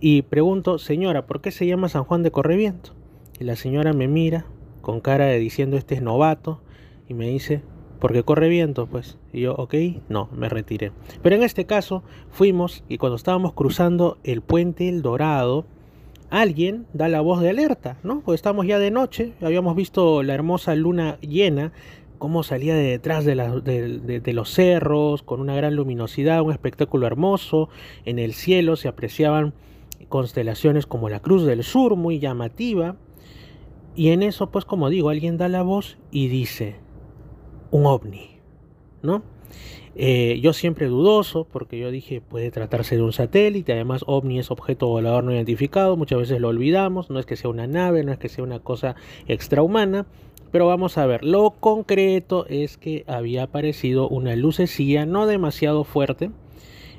Y pregunto, señora, ¿por qué se llama San Juan de Correviento? Y la señora me mira con cara de diciendo, este es novato. Y me dice, porque corre viento, pues. Y yo, ok, no, me retiré. Pero en este caso, fuimos y cuando estábamos cruzando el puente El Dorado, alguien da la voz de alerta, ¿no? Pues estamos ya de noche, habíamos visto la hermosa luna llena, cómo salía de detrás de, de, los cerros, con una gran luminosidad, un espectáculo hermoso, en el cielo se apreciaban constelaciones como la Cruz del Sur, muy llamativa, y en eso, pues como digo, alguien da la voz y dice, un ovni, ¿no? Eh, yo siempre dudoso, porque yo dije puede tratarse de un satélite, además ovni es objeto volador no identificado, muchas veces lo olvidamos, no es que sea una nave, no es que sea una cosa extrahumana, pero vamos a ver, lo concreto es que había aparecido una lucecilla no demasiado fuerte,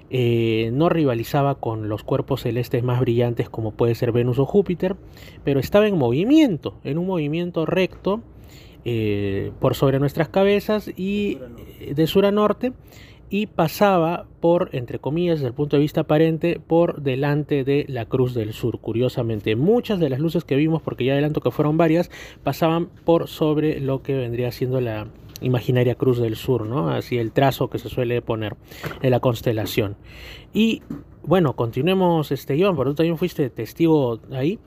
eh, no rivalizaba con los cuerpos celestes más brillantes como puede ser Venus o Júpiter, pero estaba en movimiento, en un movimiento recto, eh, por sobre nuestras cabezas y de sur a norte y pasaba por, entre comillas, desde el punto de vista aparente, por delante de la Cruz del Sur. Curiosamente, muchas de las luces que vimos, porque ya adelanto que fueron varias, pasaban por sobre lo que vendría siendo la imaginaria Cruz del Sur, ¿no? Así el trazo que se suele poner en la constelación. Y bueno, continuemos, este, Iván, por tú también fuiste testigo ahí.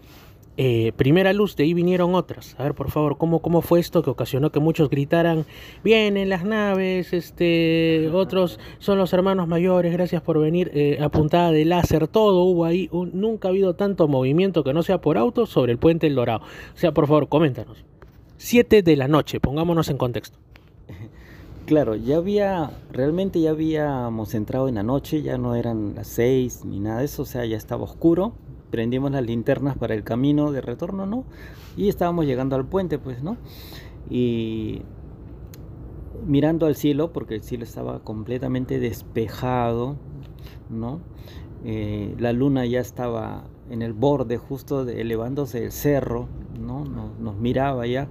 Eh, primera luz, de ahí vinieron otras. A ver, por favor, ¿cómo, ¿cómo fue esto que ocasionó que muchos gritaran, vienen las naves, este, otros son los hermanos mayores, gracias por venir, eh, apuntada de láser, todo hubo ahí, nunca ha habido tanto movimiento que no sea por auto sobre el puente El Dorado. O sea, por favor, coméntanos. Siete de la noche, pongámonos en contexto. Claro, ya había, realmente ya habíamos entrado en la noche, ya no eran las seis ni nada de eso, o sea, ya estaba oscuro, prendimos las linternas para el camino de retorno, ¿no? Y estábamos llegando al puente, pues, ¿no? Y mirando al cielo, porque el cielo estaba completamente despejado, ¿no? Eh, la luna ya estaba en el borde justo elevándose el cerro, ¿no? Nos, nos miraba ya,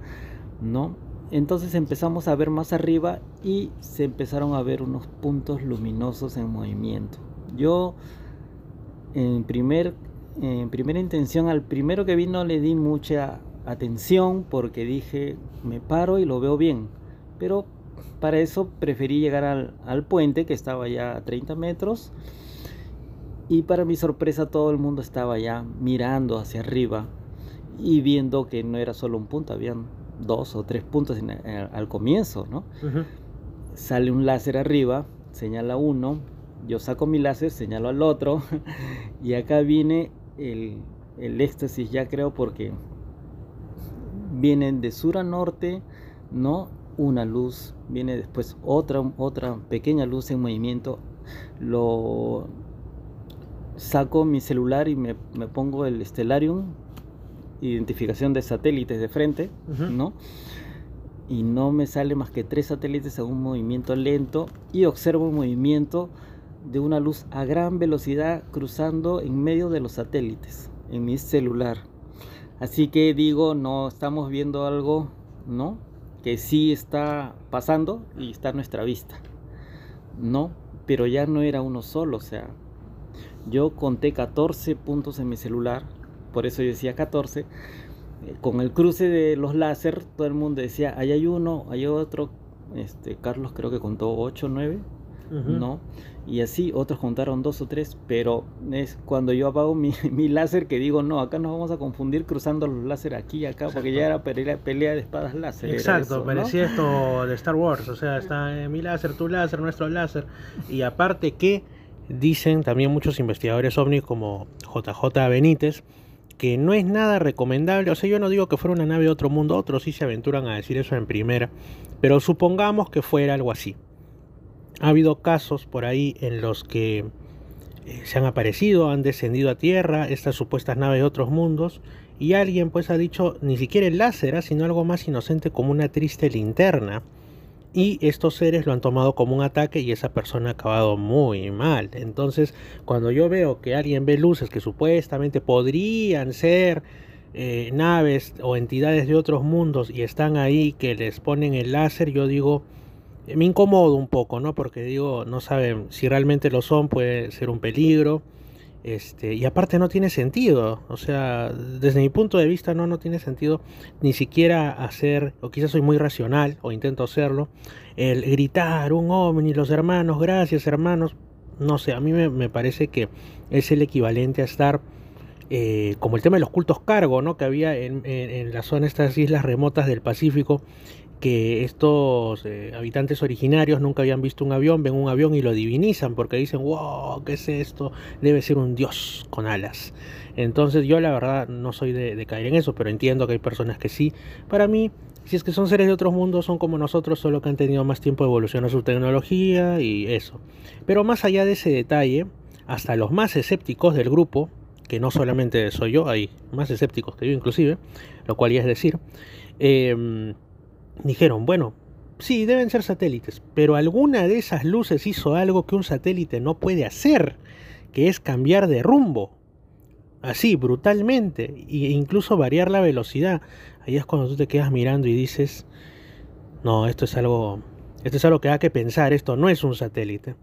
¿no? Entonces empezamos a ver más arriba y se empezaron a ver unos puntos luminosos en movimiento. Yo en primer en primera intención al primero que vino le di mucha atención porque dije, me paro y lo veo bien. Pero para eso preferí llegar al, al puente que estaba ya a 30 metros y para mi sorpresa todo el mundo estaba ya mirando hacia arriba y viendo que no era solo un punto, habían dos o tres puntos eh, al comienzo, ¿no? Sale un láser arriba, señala uno, yo saco mi láser, señalo al otro y acá viene el, el éxtasis ya creo porque vienen de sur a norte, ¿no? Una luz, viene después otra, otra pequeña luz en movimiento, lo saco mi celular y me, pongo el Stellarium, identificación de satélites de frente, ¿no? Y no me sale más que tres satélites a un movimiento lento y observo un movimiento de una luz a gran velocidad cruzando en medio de los satélites en mi celular. Así que digo, no estamos viendo algo, ¿no? Que sí está pasando y está a nuestra vista. No, pero ya no era uno solo, o sea, yo conté 14 puntos en mi celular, por eso yo decía 14. Eh, con el cruce de los láser, todo el mundo decía, ahí hay uno, hay otro. Este, Carlos creo que contó 8 o 9, ¿no? Y así otros contaron dos o tres, pero es cuando yo apago mi, mi, láser que digo, no, acá nos vamos a confundir cruzando los láser aquí y acá, porque ya era pelea, pelea de espadas láser. Exacto, parecía esto de Star Wars, o sea, está eh, mi láser, tu láser, nuestro láser, y aparte que Dicen también muchos investigadores ovnis como JJ Benítez que no es nada recomendable, o sea, yo no digo que fuera una nave de otro mundo, otros sí se aventuran a decir eso en primera, pero supongamos que fuera algo así. Ha habido casos por ahí en los que eh, se han aparecido, han descendido a tierra estas supuestas naves de otros mundos y alguien pues ha dicho ni siquiera el láser, ¿ah? sino algo más inocente como una triste linterna y estos seres lo han tomado como un ataque y esa persona ha acabado muy mal. Entonces, cuando yo veo que alguien ve luces que supuestamente podrían ser eh, naves o entidades de otros mundos y están ahí que les ponen el láser, yo digo, me incomodo un poco, ¿no? Porque digo, no saben si realmente lo son, puede ser un peligro. Este, y aparte no tiene sentido, o sea, desde mi punto de vista no, no tiene sentido ni siquiera hacer, o quizás soy muy racional, o intento hacerlo, el gritar un ovni, los hermanos, gracias hermanos, no sé, a mí me, parece que es el equivalente a estar eh, como el tema de los cultos cargo, ¿no? Que había en, en, en la zona, estas islas remotas del Pacífico, que estos eh, habitantes originarios nunca habían visto un avión, ven un avión y lo divinizan porque dicen, wow, ¿qué es esto? Debe ser un dios con alas. Entonces yo la verdad no soy de, caer en eso, pero entiendo que hay personas que sí. Para mí, si es que son seres de otros mundos, son como nosotros, solo que han tenido más tiempo de evolucionar su tecnología y eso. Pero más allá de ese detalle, hasta los más escépticos del grupo, que no solamente soy yo, hay más escépticos que yo inclusive, lo cual ya es decir, eh, dijeron, bueno, sí, deben ser satélites, pero alguna de esas luces hizo algo que un satélite no puede hacer, que es cambiar de rumbo. Así, brutalmente, e incluso variar la velocidad. Ahí es cuando tú te quedas mirando y dices, no, esto es algo, esto es algo que hay que pensar, esto no es un satélite.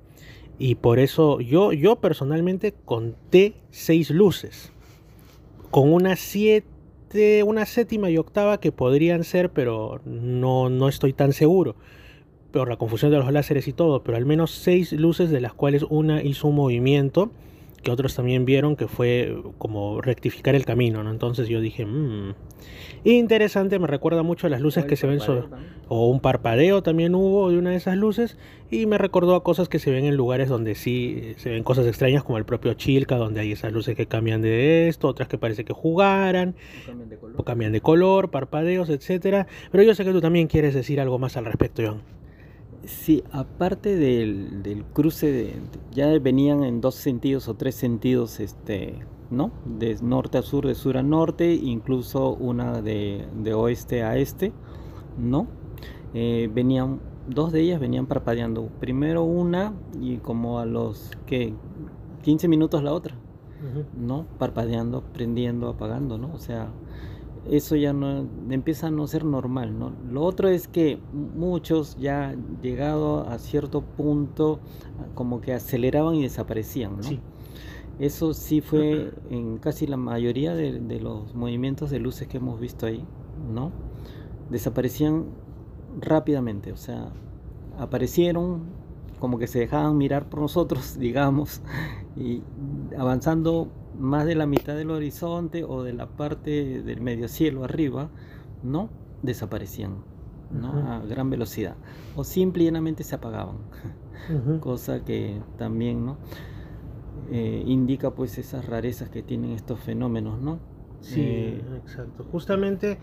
Y por eso yo, yo personalmente conté seis luces, con unas siete una séptima y octava que podrían ser, pero no, no estoy tan seguro. Por la confusión de los láseres y todo, pero al menos seis luces de las cuales una hizo un movimiento que otros también vieron que fue como rectificar el camino, ¿no? Entonces yo dije, mmm, interesante, me recuerda mucho a las luces que se ven sobre... O un parpadeo también hubo de una de esas luces y me recordó a cosas que se ven en lugares donde sí se ven cosas extrañas como el propio Chilca, donde hay esas luces que cambian de esto, otras que parece que jugaran, o cambian de color, cambian de color parpadeos, etcétera. Pero yo sé que tú también quieres decir algo más al respecto, Iván. Sí, aparte del, cruce, de, ya venían en dos sentidos o tres sentidos, este, ¿no? De norte a sur, de sur a norte, incluso una de, oeste a este, ¿no? Eh, venían, dos de ellas venían parpadeando. Primero una y como a los que 15 minutos la otra, ¿no? Parpadeando, prendiendo, apagando, ¿no? O sea, eso ya no empieza a no ser normal, ¿no? Lo otro es que muchos ya llegado a cierto punto como que aceleraban y desaparecían, ¿no? Eso sí fue en casi la mayoría de, los movimientos de luces que hemos visto ahí, ¿no? Desaparecían rápidamente, o sea, aparecieron, como que se dejaban mirar por nosotros, digamos, y avanzando más de la mitad del horizonte o de la parte del medio cielo arriba, ¿no? Desaparecían, ¿no? A gran velocidad. O simplemente se apagaban. Cosa que también, ¿no? Eh, indica pues esas rarezas que tienen estos fenómenos, ¿no? Sí, eh, exacto. Justamente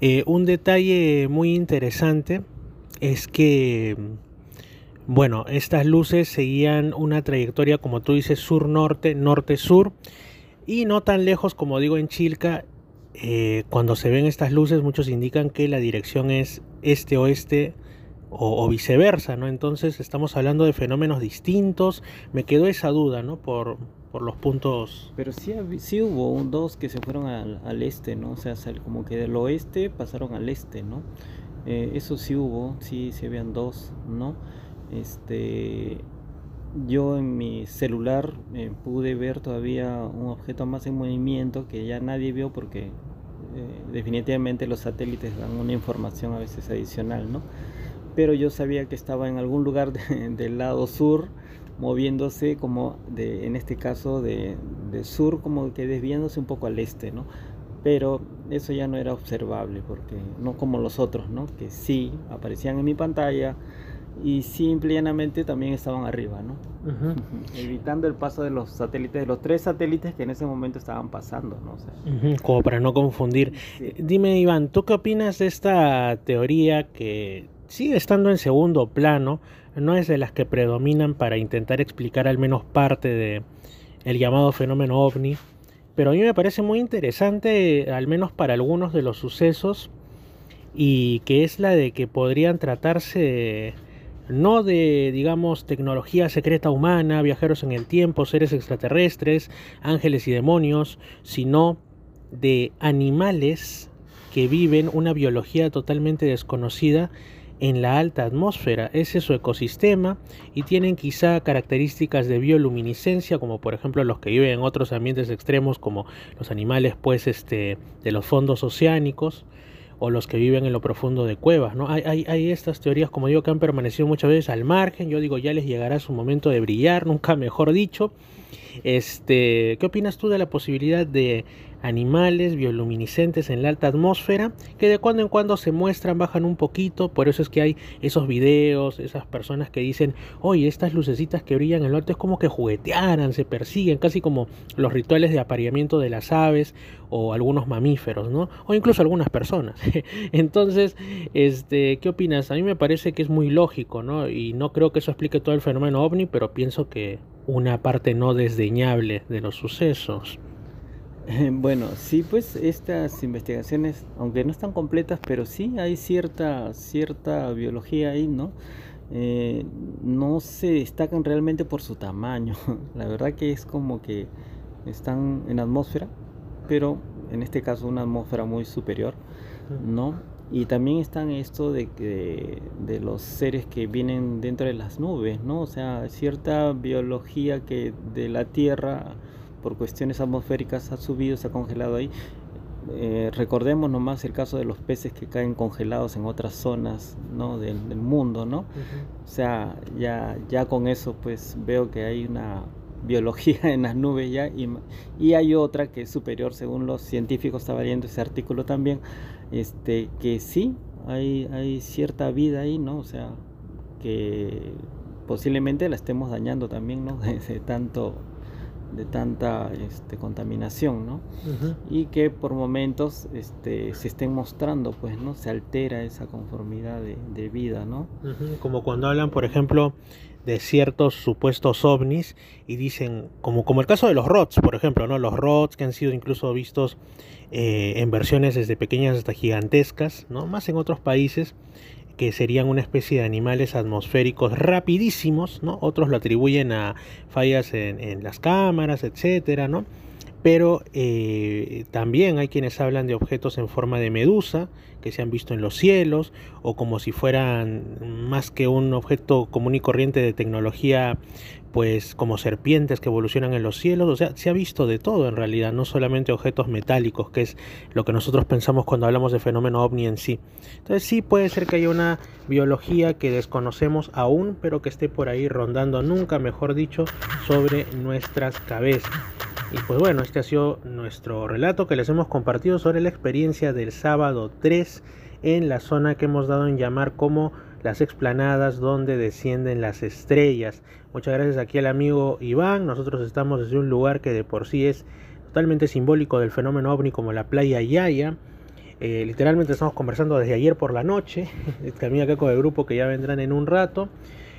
eh, un detalle muy interesante es que, bueno, estas luces seguían una trayectoria, como tú dices, sur-norte, norte-sur, y no tan lejos como digo en Chilca. cuando se ven estas luces, muchos indican que la dirección es este-oeste o, viceversa, ¿no? Entonces estamos hablando de fenómenos distintos. Me quedó esa duda, ¿no? Por, por los puntos. Pero sí, sí hubo dos que se fueron al, este, ¿no? O sea, como que del oeste pasaron al este, ¿no? Eh, eso sí hubo, sí, sí habían dos, ¿no? Este, yo en mi celular eh, pude ver todavía un objeto más en movimiento que ya nadie vio porque eh, definitivamente los satélites dan una información a veces adicional, ¿no? pero yo sabía que estaba en algún lugar del lado sur, moviéndose como de, en este caso de, sur, como que desviándose un poco al este, ¿no? Pero eso ya no era observable, porque no como los otros, ¿no? Que sí aparecían en mi pantalla y simplemente también estaban arriba, ¿no? Evitando el paso de los satélites, de los tres satélites que en ese momento estaban pasando, ¿no? Como para no confundir. Dime, Iván, ¿tú qué opinas de esta teoría que sigue estando en segundo plano, no es de las que predominan para intentar explicar al menos parte de el llamado fenómeno ovni, pero a mí me parece muy interesante, al menos para algunos de los sucesos, y que es la de que podrían tratarse no de, digamos, tecnología secreta humana, viajeros en el tiempo, seres extraterrestres, ángeles y demonios, sino de animales que viven una biología totalmente desconocida en la alta atmósfera. Ese es su ecosistema y tienen quizá características de bioluminiscencia, como por ejemplo los que viven en otros ambientes extremos, como los animales pues, este, de los fondos oceánicos o los que viven en lo profundo de cuevas. ¿no? Hay, hay, estas teorías, como digo, que han permanecido muchas veces al margen. Yo digo, ya les llegará su momento de brillar, nunca mejor dicho. Este, ¿Qué opinas tú de la posibilidad de animales bioluminiscentes en la alta atmósfera que de cuando en cuando se muestran, bajan un poquito, por eso es que hay esos videos, esas personas que dicen, oye, estas lucecitas que brillan en el norte es como que juguetearan, se persiguen, casi como los rituales de apareamiento de las aves o algunos mamíferos, ¿no? O incluso algunas personas. Entonces, este, ¿qué opinas? A mí me parece que es muy lógico, ¿no? Y no creo que eso explique todo el fenómeno ovni, pero pienso que una parte no desdeñable de los sucesos. Bueno, sí, pues estas investigaciones, aunque no están completas, pero sí hay cierta, cierta biología ahí, ¿no? Eh, no se destacan realmente por su tamaño. La verdad que es como que están en atmósfera, pero en este caso una atmósfera muy superior, ¿no? Y también están esto de que de los seres que vienen dentro de las nubes, ¿no? O sea, cierta biología que de la Tierra por cuestiones atmosféricas ha subido, se ha congelado ahí. Eh, recordemos nomás el caso de los peces que caen congelados en otras zonas ¿no? del, mundo, ¿no? O sea, ya, ya con eso pues veo que hay una biología en las nubes ya y, y hay otra que es superior según los científicos, estaba leyendo ese artículo también, este, que sí, hay, hay cierta vida ahí, ¿no? O sea, que posiblemente la estemos dañando también, ¿no? Tanto de tanta este, contaminación, ¿no? Y que por momentos este, se estén mostrando, pues, ¿no? Se altera esa conformidad de, vida, ¿no? Como cuando hablan, por ejemplo, de ciertos supuestos ovnis y dicen, como, como el caso de los ROTS, por ejemplo, ¿no? Los ROTS que han sido incluso vistos eh, en versiones desde pequeñas hasta gigantescas, ¿no? Más en otros países que serían una especie de animales atmosféricos rapidísimos, ¿no? Otros lo atribuyen a fallas en, las cámaras, etcétera, ¿no? Pero eh, también hay quienes hablan de objetos en forma de medusa que se han visto en los cielos o como si fueran más que un objeto común y corriente de tecnología pues como serpientes que evolucionan en los cielos, o sea, se ha visto de todo en realidad, no solamente objetos metálicos, que es lo que nosotros pensamos cuando hablamos de fenómeno ovni en sí. Entonces sí puede ser que haya una biología que desconocemos aún, pero que esté por ahí rondando, nunca mejor dicho, sobre nuestras cabezas. Y pues bueno, este ha sido nuestro relato que les hemos compartido sobre la experiencia del sábado 3 en la zona que hemos dado en llamar como las explanadas donde descienden las estrellas. Muchas gracias aquí al amigo Iván. Nosotros estamos desde un lugar que de por sí es totalmente simbólico del fenómeno ovni como la playa Yaya. Eh, literalmente estamos conversando desde ayer por la noche. Camino acá con el grupo que ya vendrán en un rato.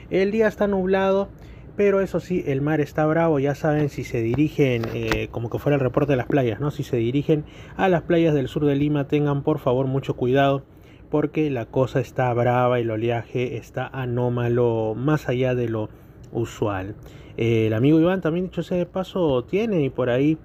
El día está nublado, pero eso sí, el mar está bravo. Ya saben si se dirigen, eh, como que fuera el reporte de las playas, ¿no? Si se dirigen a las playas del sur de Lima, tengan por favor mucho cuidado porque la cosa está brava el oleaje está anómalo más allá de lo usual. el amigo Iván también dicho ese paso tiene y por ahí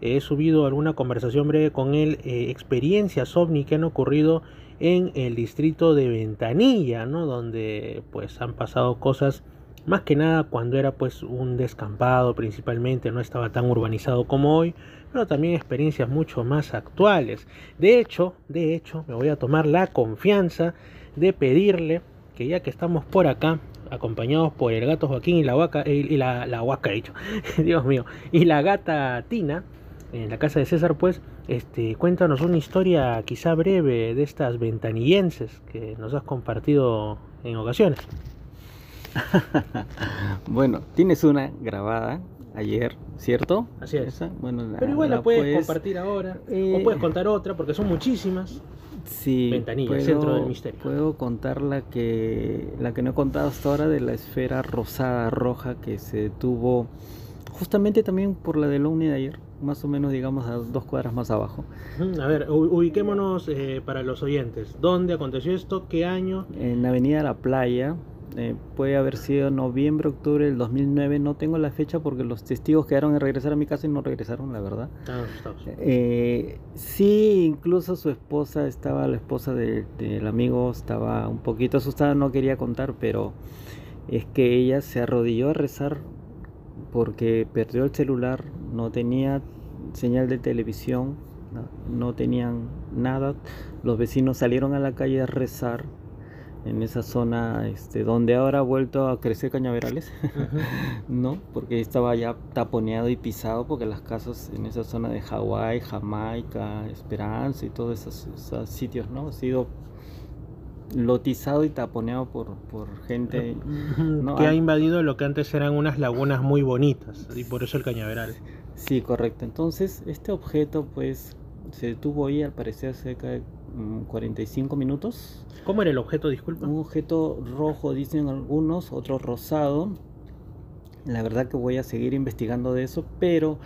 he subido alguna conversación breve con él, eh, experiencias ovni que han ocurrido en el distrito de Ventanilla, ¿no? Donde pues han pasado cosas más que nada cuando era pues un descampado principalmente, no estaba tan urbanizado como hoy, pero también experiencias mucho más actuales. De hecho, de hecho, me voy a tomar la confianza de pedirle que ya que estamos por acá, acompañados por el gato Joaquín y la vaca, y la, la dicho, Dios mío, y la gata Tina, en la casa de César, pues, este, cuéntanos una historia quizá breve de estas ventanillenses que nos has compartido en ocasiones. bueno, tienes una grabada ayer, ¿cierto? Así es. Bueno, Pero igual la, puedes, compartir ahora. o eh, puedes contar otra, porque son muchísimas. Sí, ventanillas, centro del misterio. Puedo contar la que, la que no he contado hasta ahora de la esfera rosada roja que se tuvo justamente también por la del Omni de ayer, más o menos digamos a dos cuadras más abajo. A ver, ubiquémonos eh, para los oyentes. ¿Dónde aconteció esto? ¿Qué año? En Avenida La Playa, eh, puede haber sido noviembre, octubre del 2009, no tengo la fecha porque los testigos quedaron en regresar a mi casa y no regresaron, la verdad. Eh, sí, incluso su esposa estaba, la esposa del amigo estaba un poquito asustada, no quería contar, pero es que ella se arrodilló a rezar porque perdió el celular, no tenía señal de televisión, no tenían nada, los vecinos salieron a la calle a rezar en esa zona este, donde ahora ha vuelto a crecer cañaverales, ¿no? Porque estaba ya taponeado y pisado porque las casas en esa zona de Hawái, Jamaica, Esperanza y todos esos, sitios, ¿no? Ha sido lotizado y taponeado por, por gente que ha invadido lo que antes eran unas lagunas muy bonitas y por eso el cañaveral. Sí, correcto. Entonces, este objeto pues se detuvo ahí al parecer cerca de 45 mm, minutos. ¿Cómo era el objeto, disculpa? Un objeto rojo, dicen algunos, otro rosado. La verdad que voy a seguir investigando de eso, pero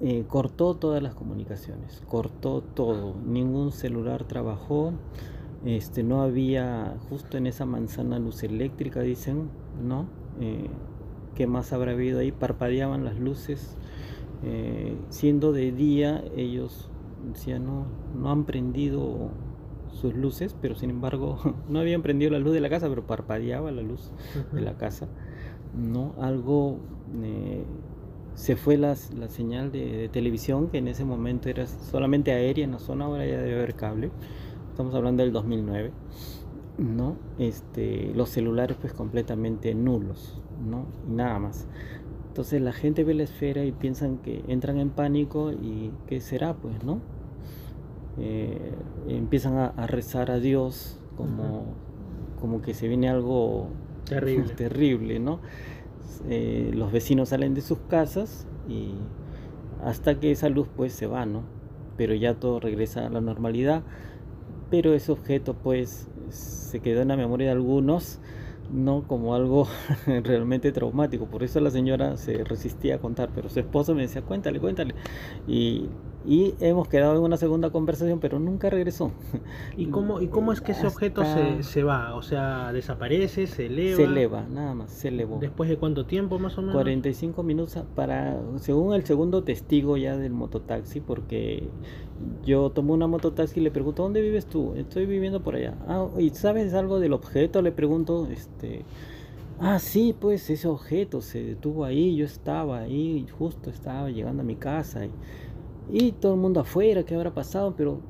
eh, cortó todas las comunicaciones, cortó todo. Ningún celular trabajó. Este, no había justo en esa manzana luz eléctrica, dicen, ¿no? Eh, ¿Qué más habrá habido ahí? Parpadeaban las luces. Eh, siendo de día, ellos decía no, no han prendido sus luces, pero sin embargo no habían prendido la luz de la casa, pero parpadeaba la luz de la casa. No, algo eh, se fue la, la señal de, televisión que en ese momento era solamente aérea en la zona, ahora ya debe haber cable. Estamos hablando del 2009. ¿no? Este, los celulares pues completamente nulos, ¿no? Y nada más. Entonces la gente ve la esfera y piensan que entran en pánico y qué será, pues, ¿no? Eh, empiezan a, rezar a Dios como, como que se viene algo terrible, terrible ¿no? Eh, los vecinos salen de sus casas y hasta que esa luz pues se va, ¿no? Pero ya todo regresa a la normalidad, pero ese objeto pues se quedó en la memoria de algunos no como algo realmente traumático. Por eso la señora se resistía a contar, pero su esposo me decía, cuéntale, cuéntale. Y, y hemos quedado en una segunda conversación, pero nunca regresó. ¿Y cómo, y cómo es que ese objeto se, se, va? O sea, desaparece, se eleva. Se eleva, nada más, se elevó. ¿Después de cuánto tiempo más o menos? 45 minutos para, según el segundo testigo ya del mototaxi, porque yo tomo una mototaxi y le pregunto, ¿dónde vives tú? Estoy viviendo por allá. Ah, ¿y sabes algo del objeto? Le pregunto, este... Ah, sí, pues ese objeto se detuvo ahí, yo estaba ahí, justo estaba llegando a mi casa. Y, y todo el mundo afuera, ¿qué habrá pasado? Pero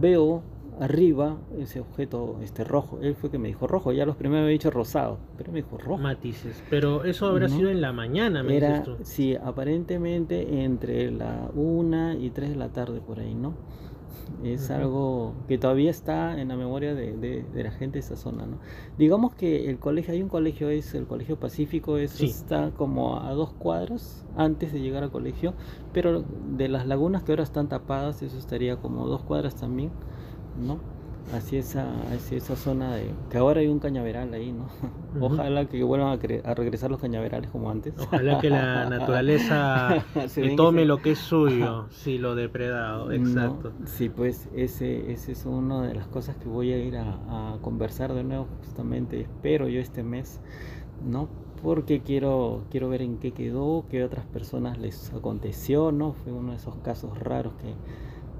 veo arriba ese objeto este rojo. Él fue que me dijo rojo, ya los primeros me había dicho rosado, pero me dijo rojo. Matices, pero eso habrá sido en la mañana, me Era, tú. Sí, aparentemente entre la una y tres de la tarde por ahí, ¿no? Es algo que todavía está en la memoria de, de, la gente de esa zona, ¿no? Digamos que el colegio, hay un colegio, es el Colegio Pacífico, es, está como a dos cuadros antes de llegar al colegio, pero de las lagunas que ahora están tapadas, eso estaría como dos cuadras también, ¿no? Hacia esa, hacia esa zona de que ahora hay un cañaveral ahí, ¿no? Ojalá que vuelvan a, regresar los cañaverales como antes. Ojalá que la naturaleza tome lo que es suyo, si lo depredado, exacto. sí, pues ese, ese es una de las cosas que voy a ir a, a conversar de nuevo, justamente, espero yo este mes, ¿no? porque quiero, quiero ver en qué quedó, qué otras personas les aconteció, ¿no? Fue uno de esos casos raros que,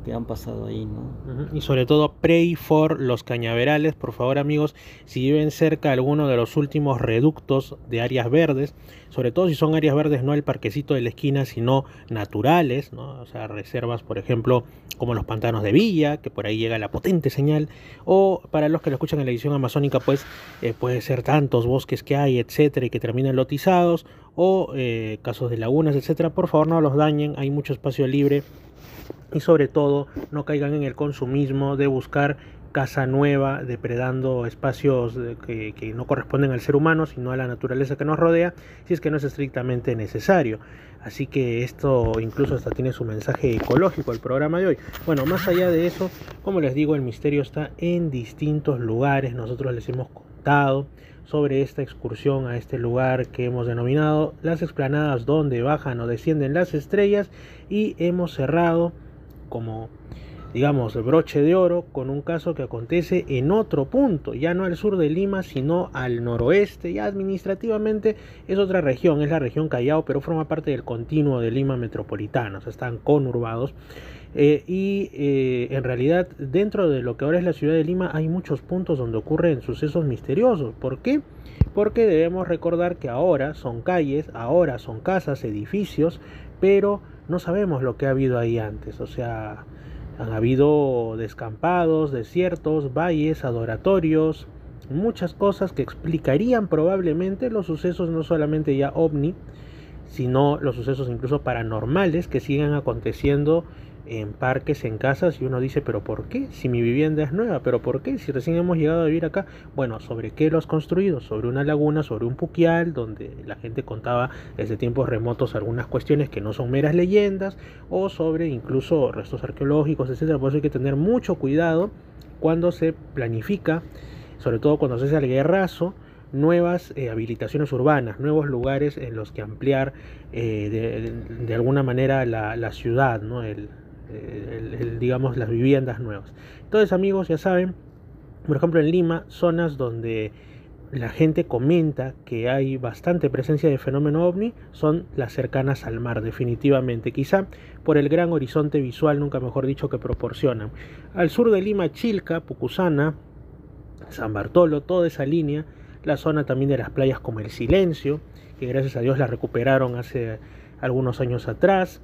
que han pasado ahí, ¿no? Y sobre todo, pray for los cañaverales, por favor amigos, si viven cerca de alguno de los últimos reductos de áreas verdes, sobre todo si son áreas verdes, no el parquecito de la esquina, sino naturales, ¿no? O sea, reservas, por ejemplo, como los pantanos de Villa, que por ahí llega la potente señal, o para los que lo escuchan en la edición amazónica, pues eh, puede ser tantos bosques que hay, etcétera, y que terminan lotizados, o eh, casos de lagunas, etcétera, por favor no los dañen, hay mucho espacio libre y sobre todo no caigan en el consumismo de buscar casa nueva, depredando espacios que, no corresponden al ser humano, sino a la naturaleza que nos rodea, si es que no es estrictamente necesario. Así que esto incluso hasta tiene su mensaje ecológico el programa de hoy. Bueno, más allá de eso, como les digo, el misterio está en distintos lugares. Nosotros les hemos contado sobre esta excursión a este lugar que hemos denominado las explanadas donde bajan o descienden las estrellas y hemos cerrado como digamos broche de oro con un caso que acontece en otro punto, ya no al sur de Lima, sino al noroeste, ya administrativamente es otra región, es la región Callao, pero forma parte del continuo de Lima metropolitana, o sea, están conurbados. Eh, y eh, en realidad dentro de lo que ahora es la ciudad de Lima hay muchos puntos donde ocurren sucesos misteriosos. ¿Por qué? Porque debemos recordar que ahora son calles, ahora son casas, edificios, pero no sabemos lo que ha habido ahí antes. O sea, han habido descampados, desiertos, valles, adoratorios, muchas cosas que explicarían probablemente los sucesos no solamente ya ovni, sino los sucesos incluso paranormales que siguen aconteciendo en parques, en casas, y uno dice, pero ¿por qué? Si mi vivienda es nueva, pero ¿por qué? Si recién hemos llegado a vivir acá. Bueno, ¿sobre qué lo has construido? Sobre una laguna, sobre un puquial, donde la gente contaba desde tiempos remotos algunas cuestiones que no son meras leyendas, o sobre incluso restos arqueológicos, etcétera. Por eso hay que tener mucho cuidado cuando se planifica, sobre todo cuando se hace el guerrazo, nuevas eh, habilitaciones urbanas, nuevos lugares en los que ampliar eh, de, alguna manera la, la ciudad, ¿no? El, digamos, las viviendas nuevas. Entonces, amigos, ya saben, por ejemplo, en Lima, zonas donde la gente comenta que hay bastante presencia de fenómeno ovni son las cercanas al mar, definitivamente, quizá por el gran horizonte visual, nunca mejor dicho, que proporcionan. Al sur de Lima, Chilca, Pucusana, San Bartolo, toda esa línea, la zona también de las playas como el Silencio, que gracias a Dios la recuperaron hace algunos años atrás,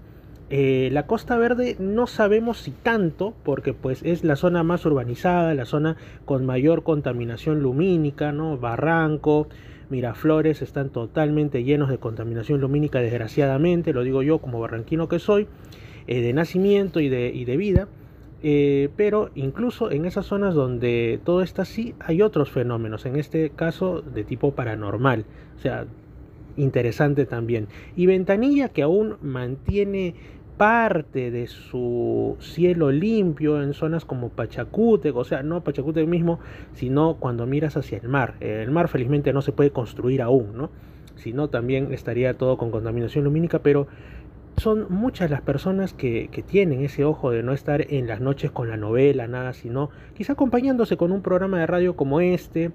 eh, la Costa Verde no sabemos si tanto, porque pues es la zona más urbanizada, la zona con mayor contaminación lumínica, ¿no? Barranco, Miraflores están totalmente llenos de contaminación lumínica, desgraciadamente, lo digo yo como barranquino que soy, eh, de nacimiento y de, y de vida. Eh, pero incluso en esas zonas donde todo está así, hay otros fenómenos, en este caso de tipo paranormal, o sea, interesante también. Y Ventanilla que aún mantiene parte de su cielo limpio en zonas como Pachacútec, o sea, no Pachacútec mismo, sino cuando miras hacia el mar. El mar felizmente no se puede construir aún, ¿no? Sino también estaría todo con contaminación lumínica, pero son muchas las personas que, que, tienen ese ojo de no estar en las noches con la novela, nada, sino quizá acompañándose con un programa de radio como este,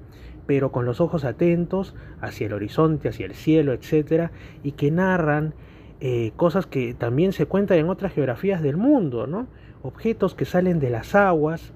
pero con los ojos atentos hacia el horizonte, hacia el cielo, etc. Y que narran eh, cosas que también se cuentan en otras geografías del mundo, ¿no? Objetos que salen de las aguas,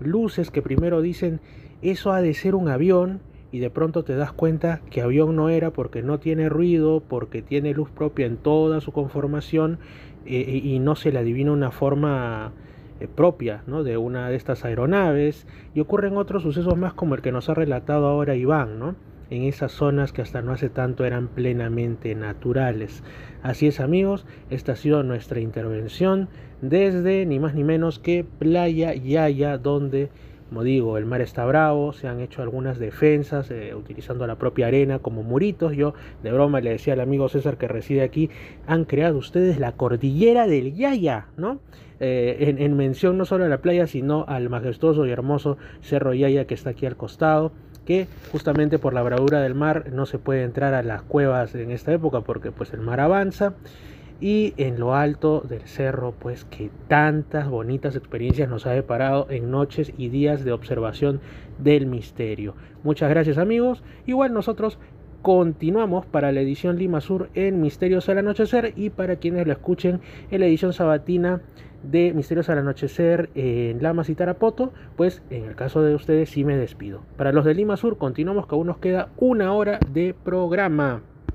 luces que primero dicen eso ha de ser un avión y de pronto te das cuenta que avión no era porque no tiene ruido, porque tiene luz propia en toda su conformación eh, y no se le adivina una forma eh, propia ¿no? de una de estas aeronaves y ocurren otros sucesos más como el que nos ha relatado ahora Iván, ¿no? en esas zonas que hasta no hace tanto eran plenamente naturales. Así es amigos, esta ha sido nuestra intervención desde ni más ni menos que Playa Yaya, donde como digo, el mar está bravo, se han hecho algunas defensas eh, utilizando la propia arena como muritos. Yo de broma le decía al amigo César que reside aquí, han creado ustedes la cordillera del Yaya, ¿no? Eh, en, mención no solo a la playa, sino al majestuoso y hermoso Cerro Yaya que está aquí al costado que justamente por la bravura del mar no se puede entrar a las cuevas en esta época porque pues el mar avanza y en lo alto del cerro, pues que tantas bonitas experiencias nos ha deparado en noches y días de observación del misterio. Muchas gracias amigos. Igual nosotros continuamos para la edición Lima Sur en Misterios al Anochecer y para quienes lo escuchen en la edición sabatina de Misterios al Anochecer en Lamas y Tarapoto, pues en el caso de ustedes sí me despido. Para los de Lima Sur continuamos que aún nos queda una hora de programa.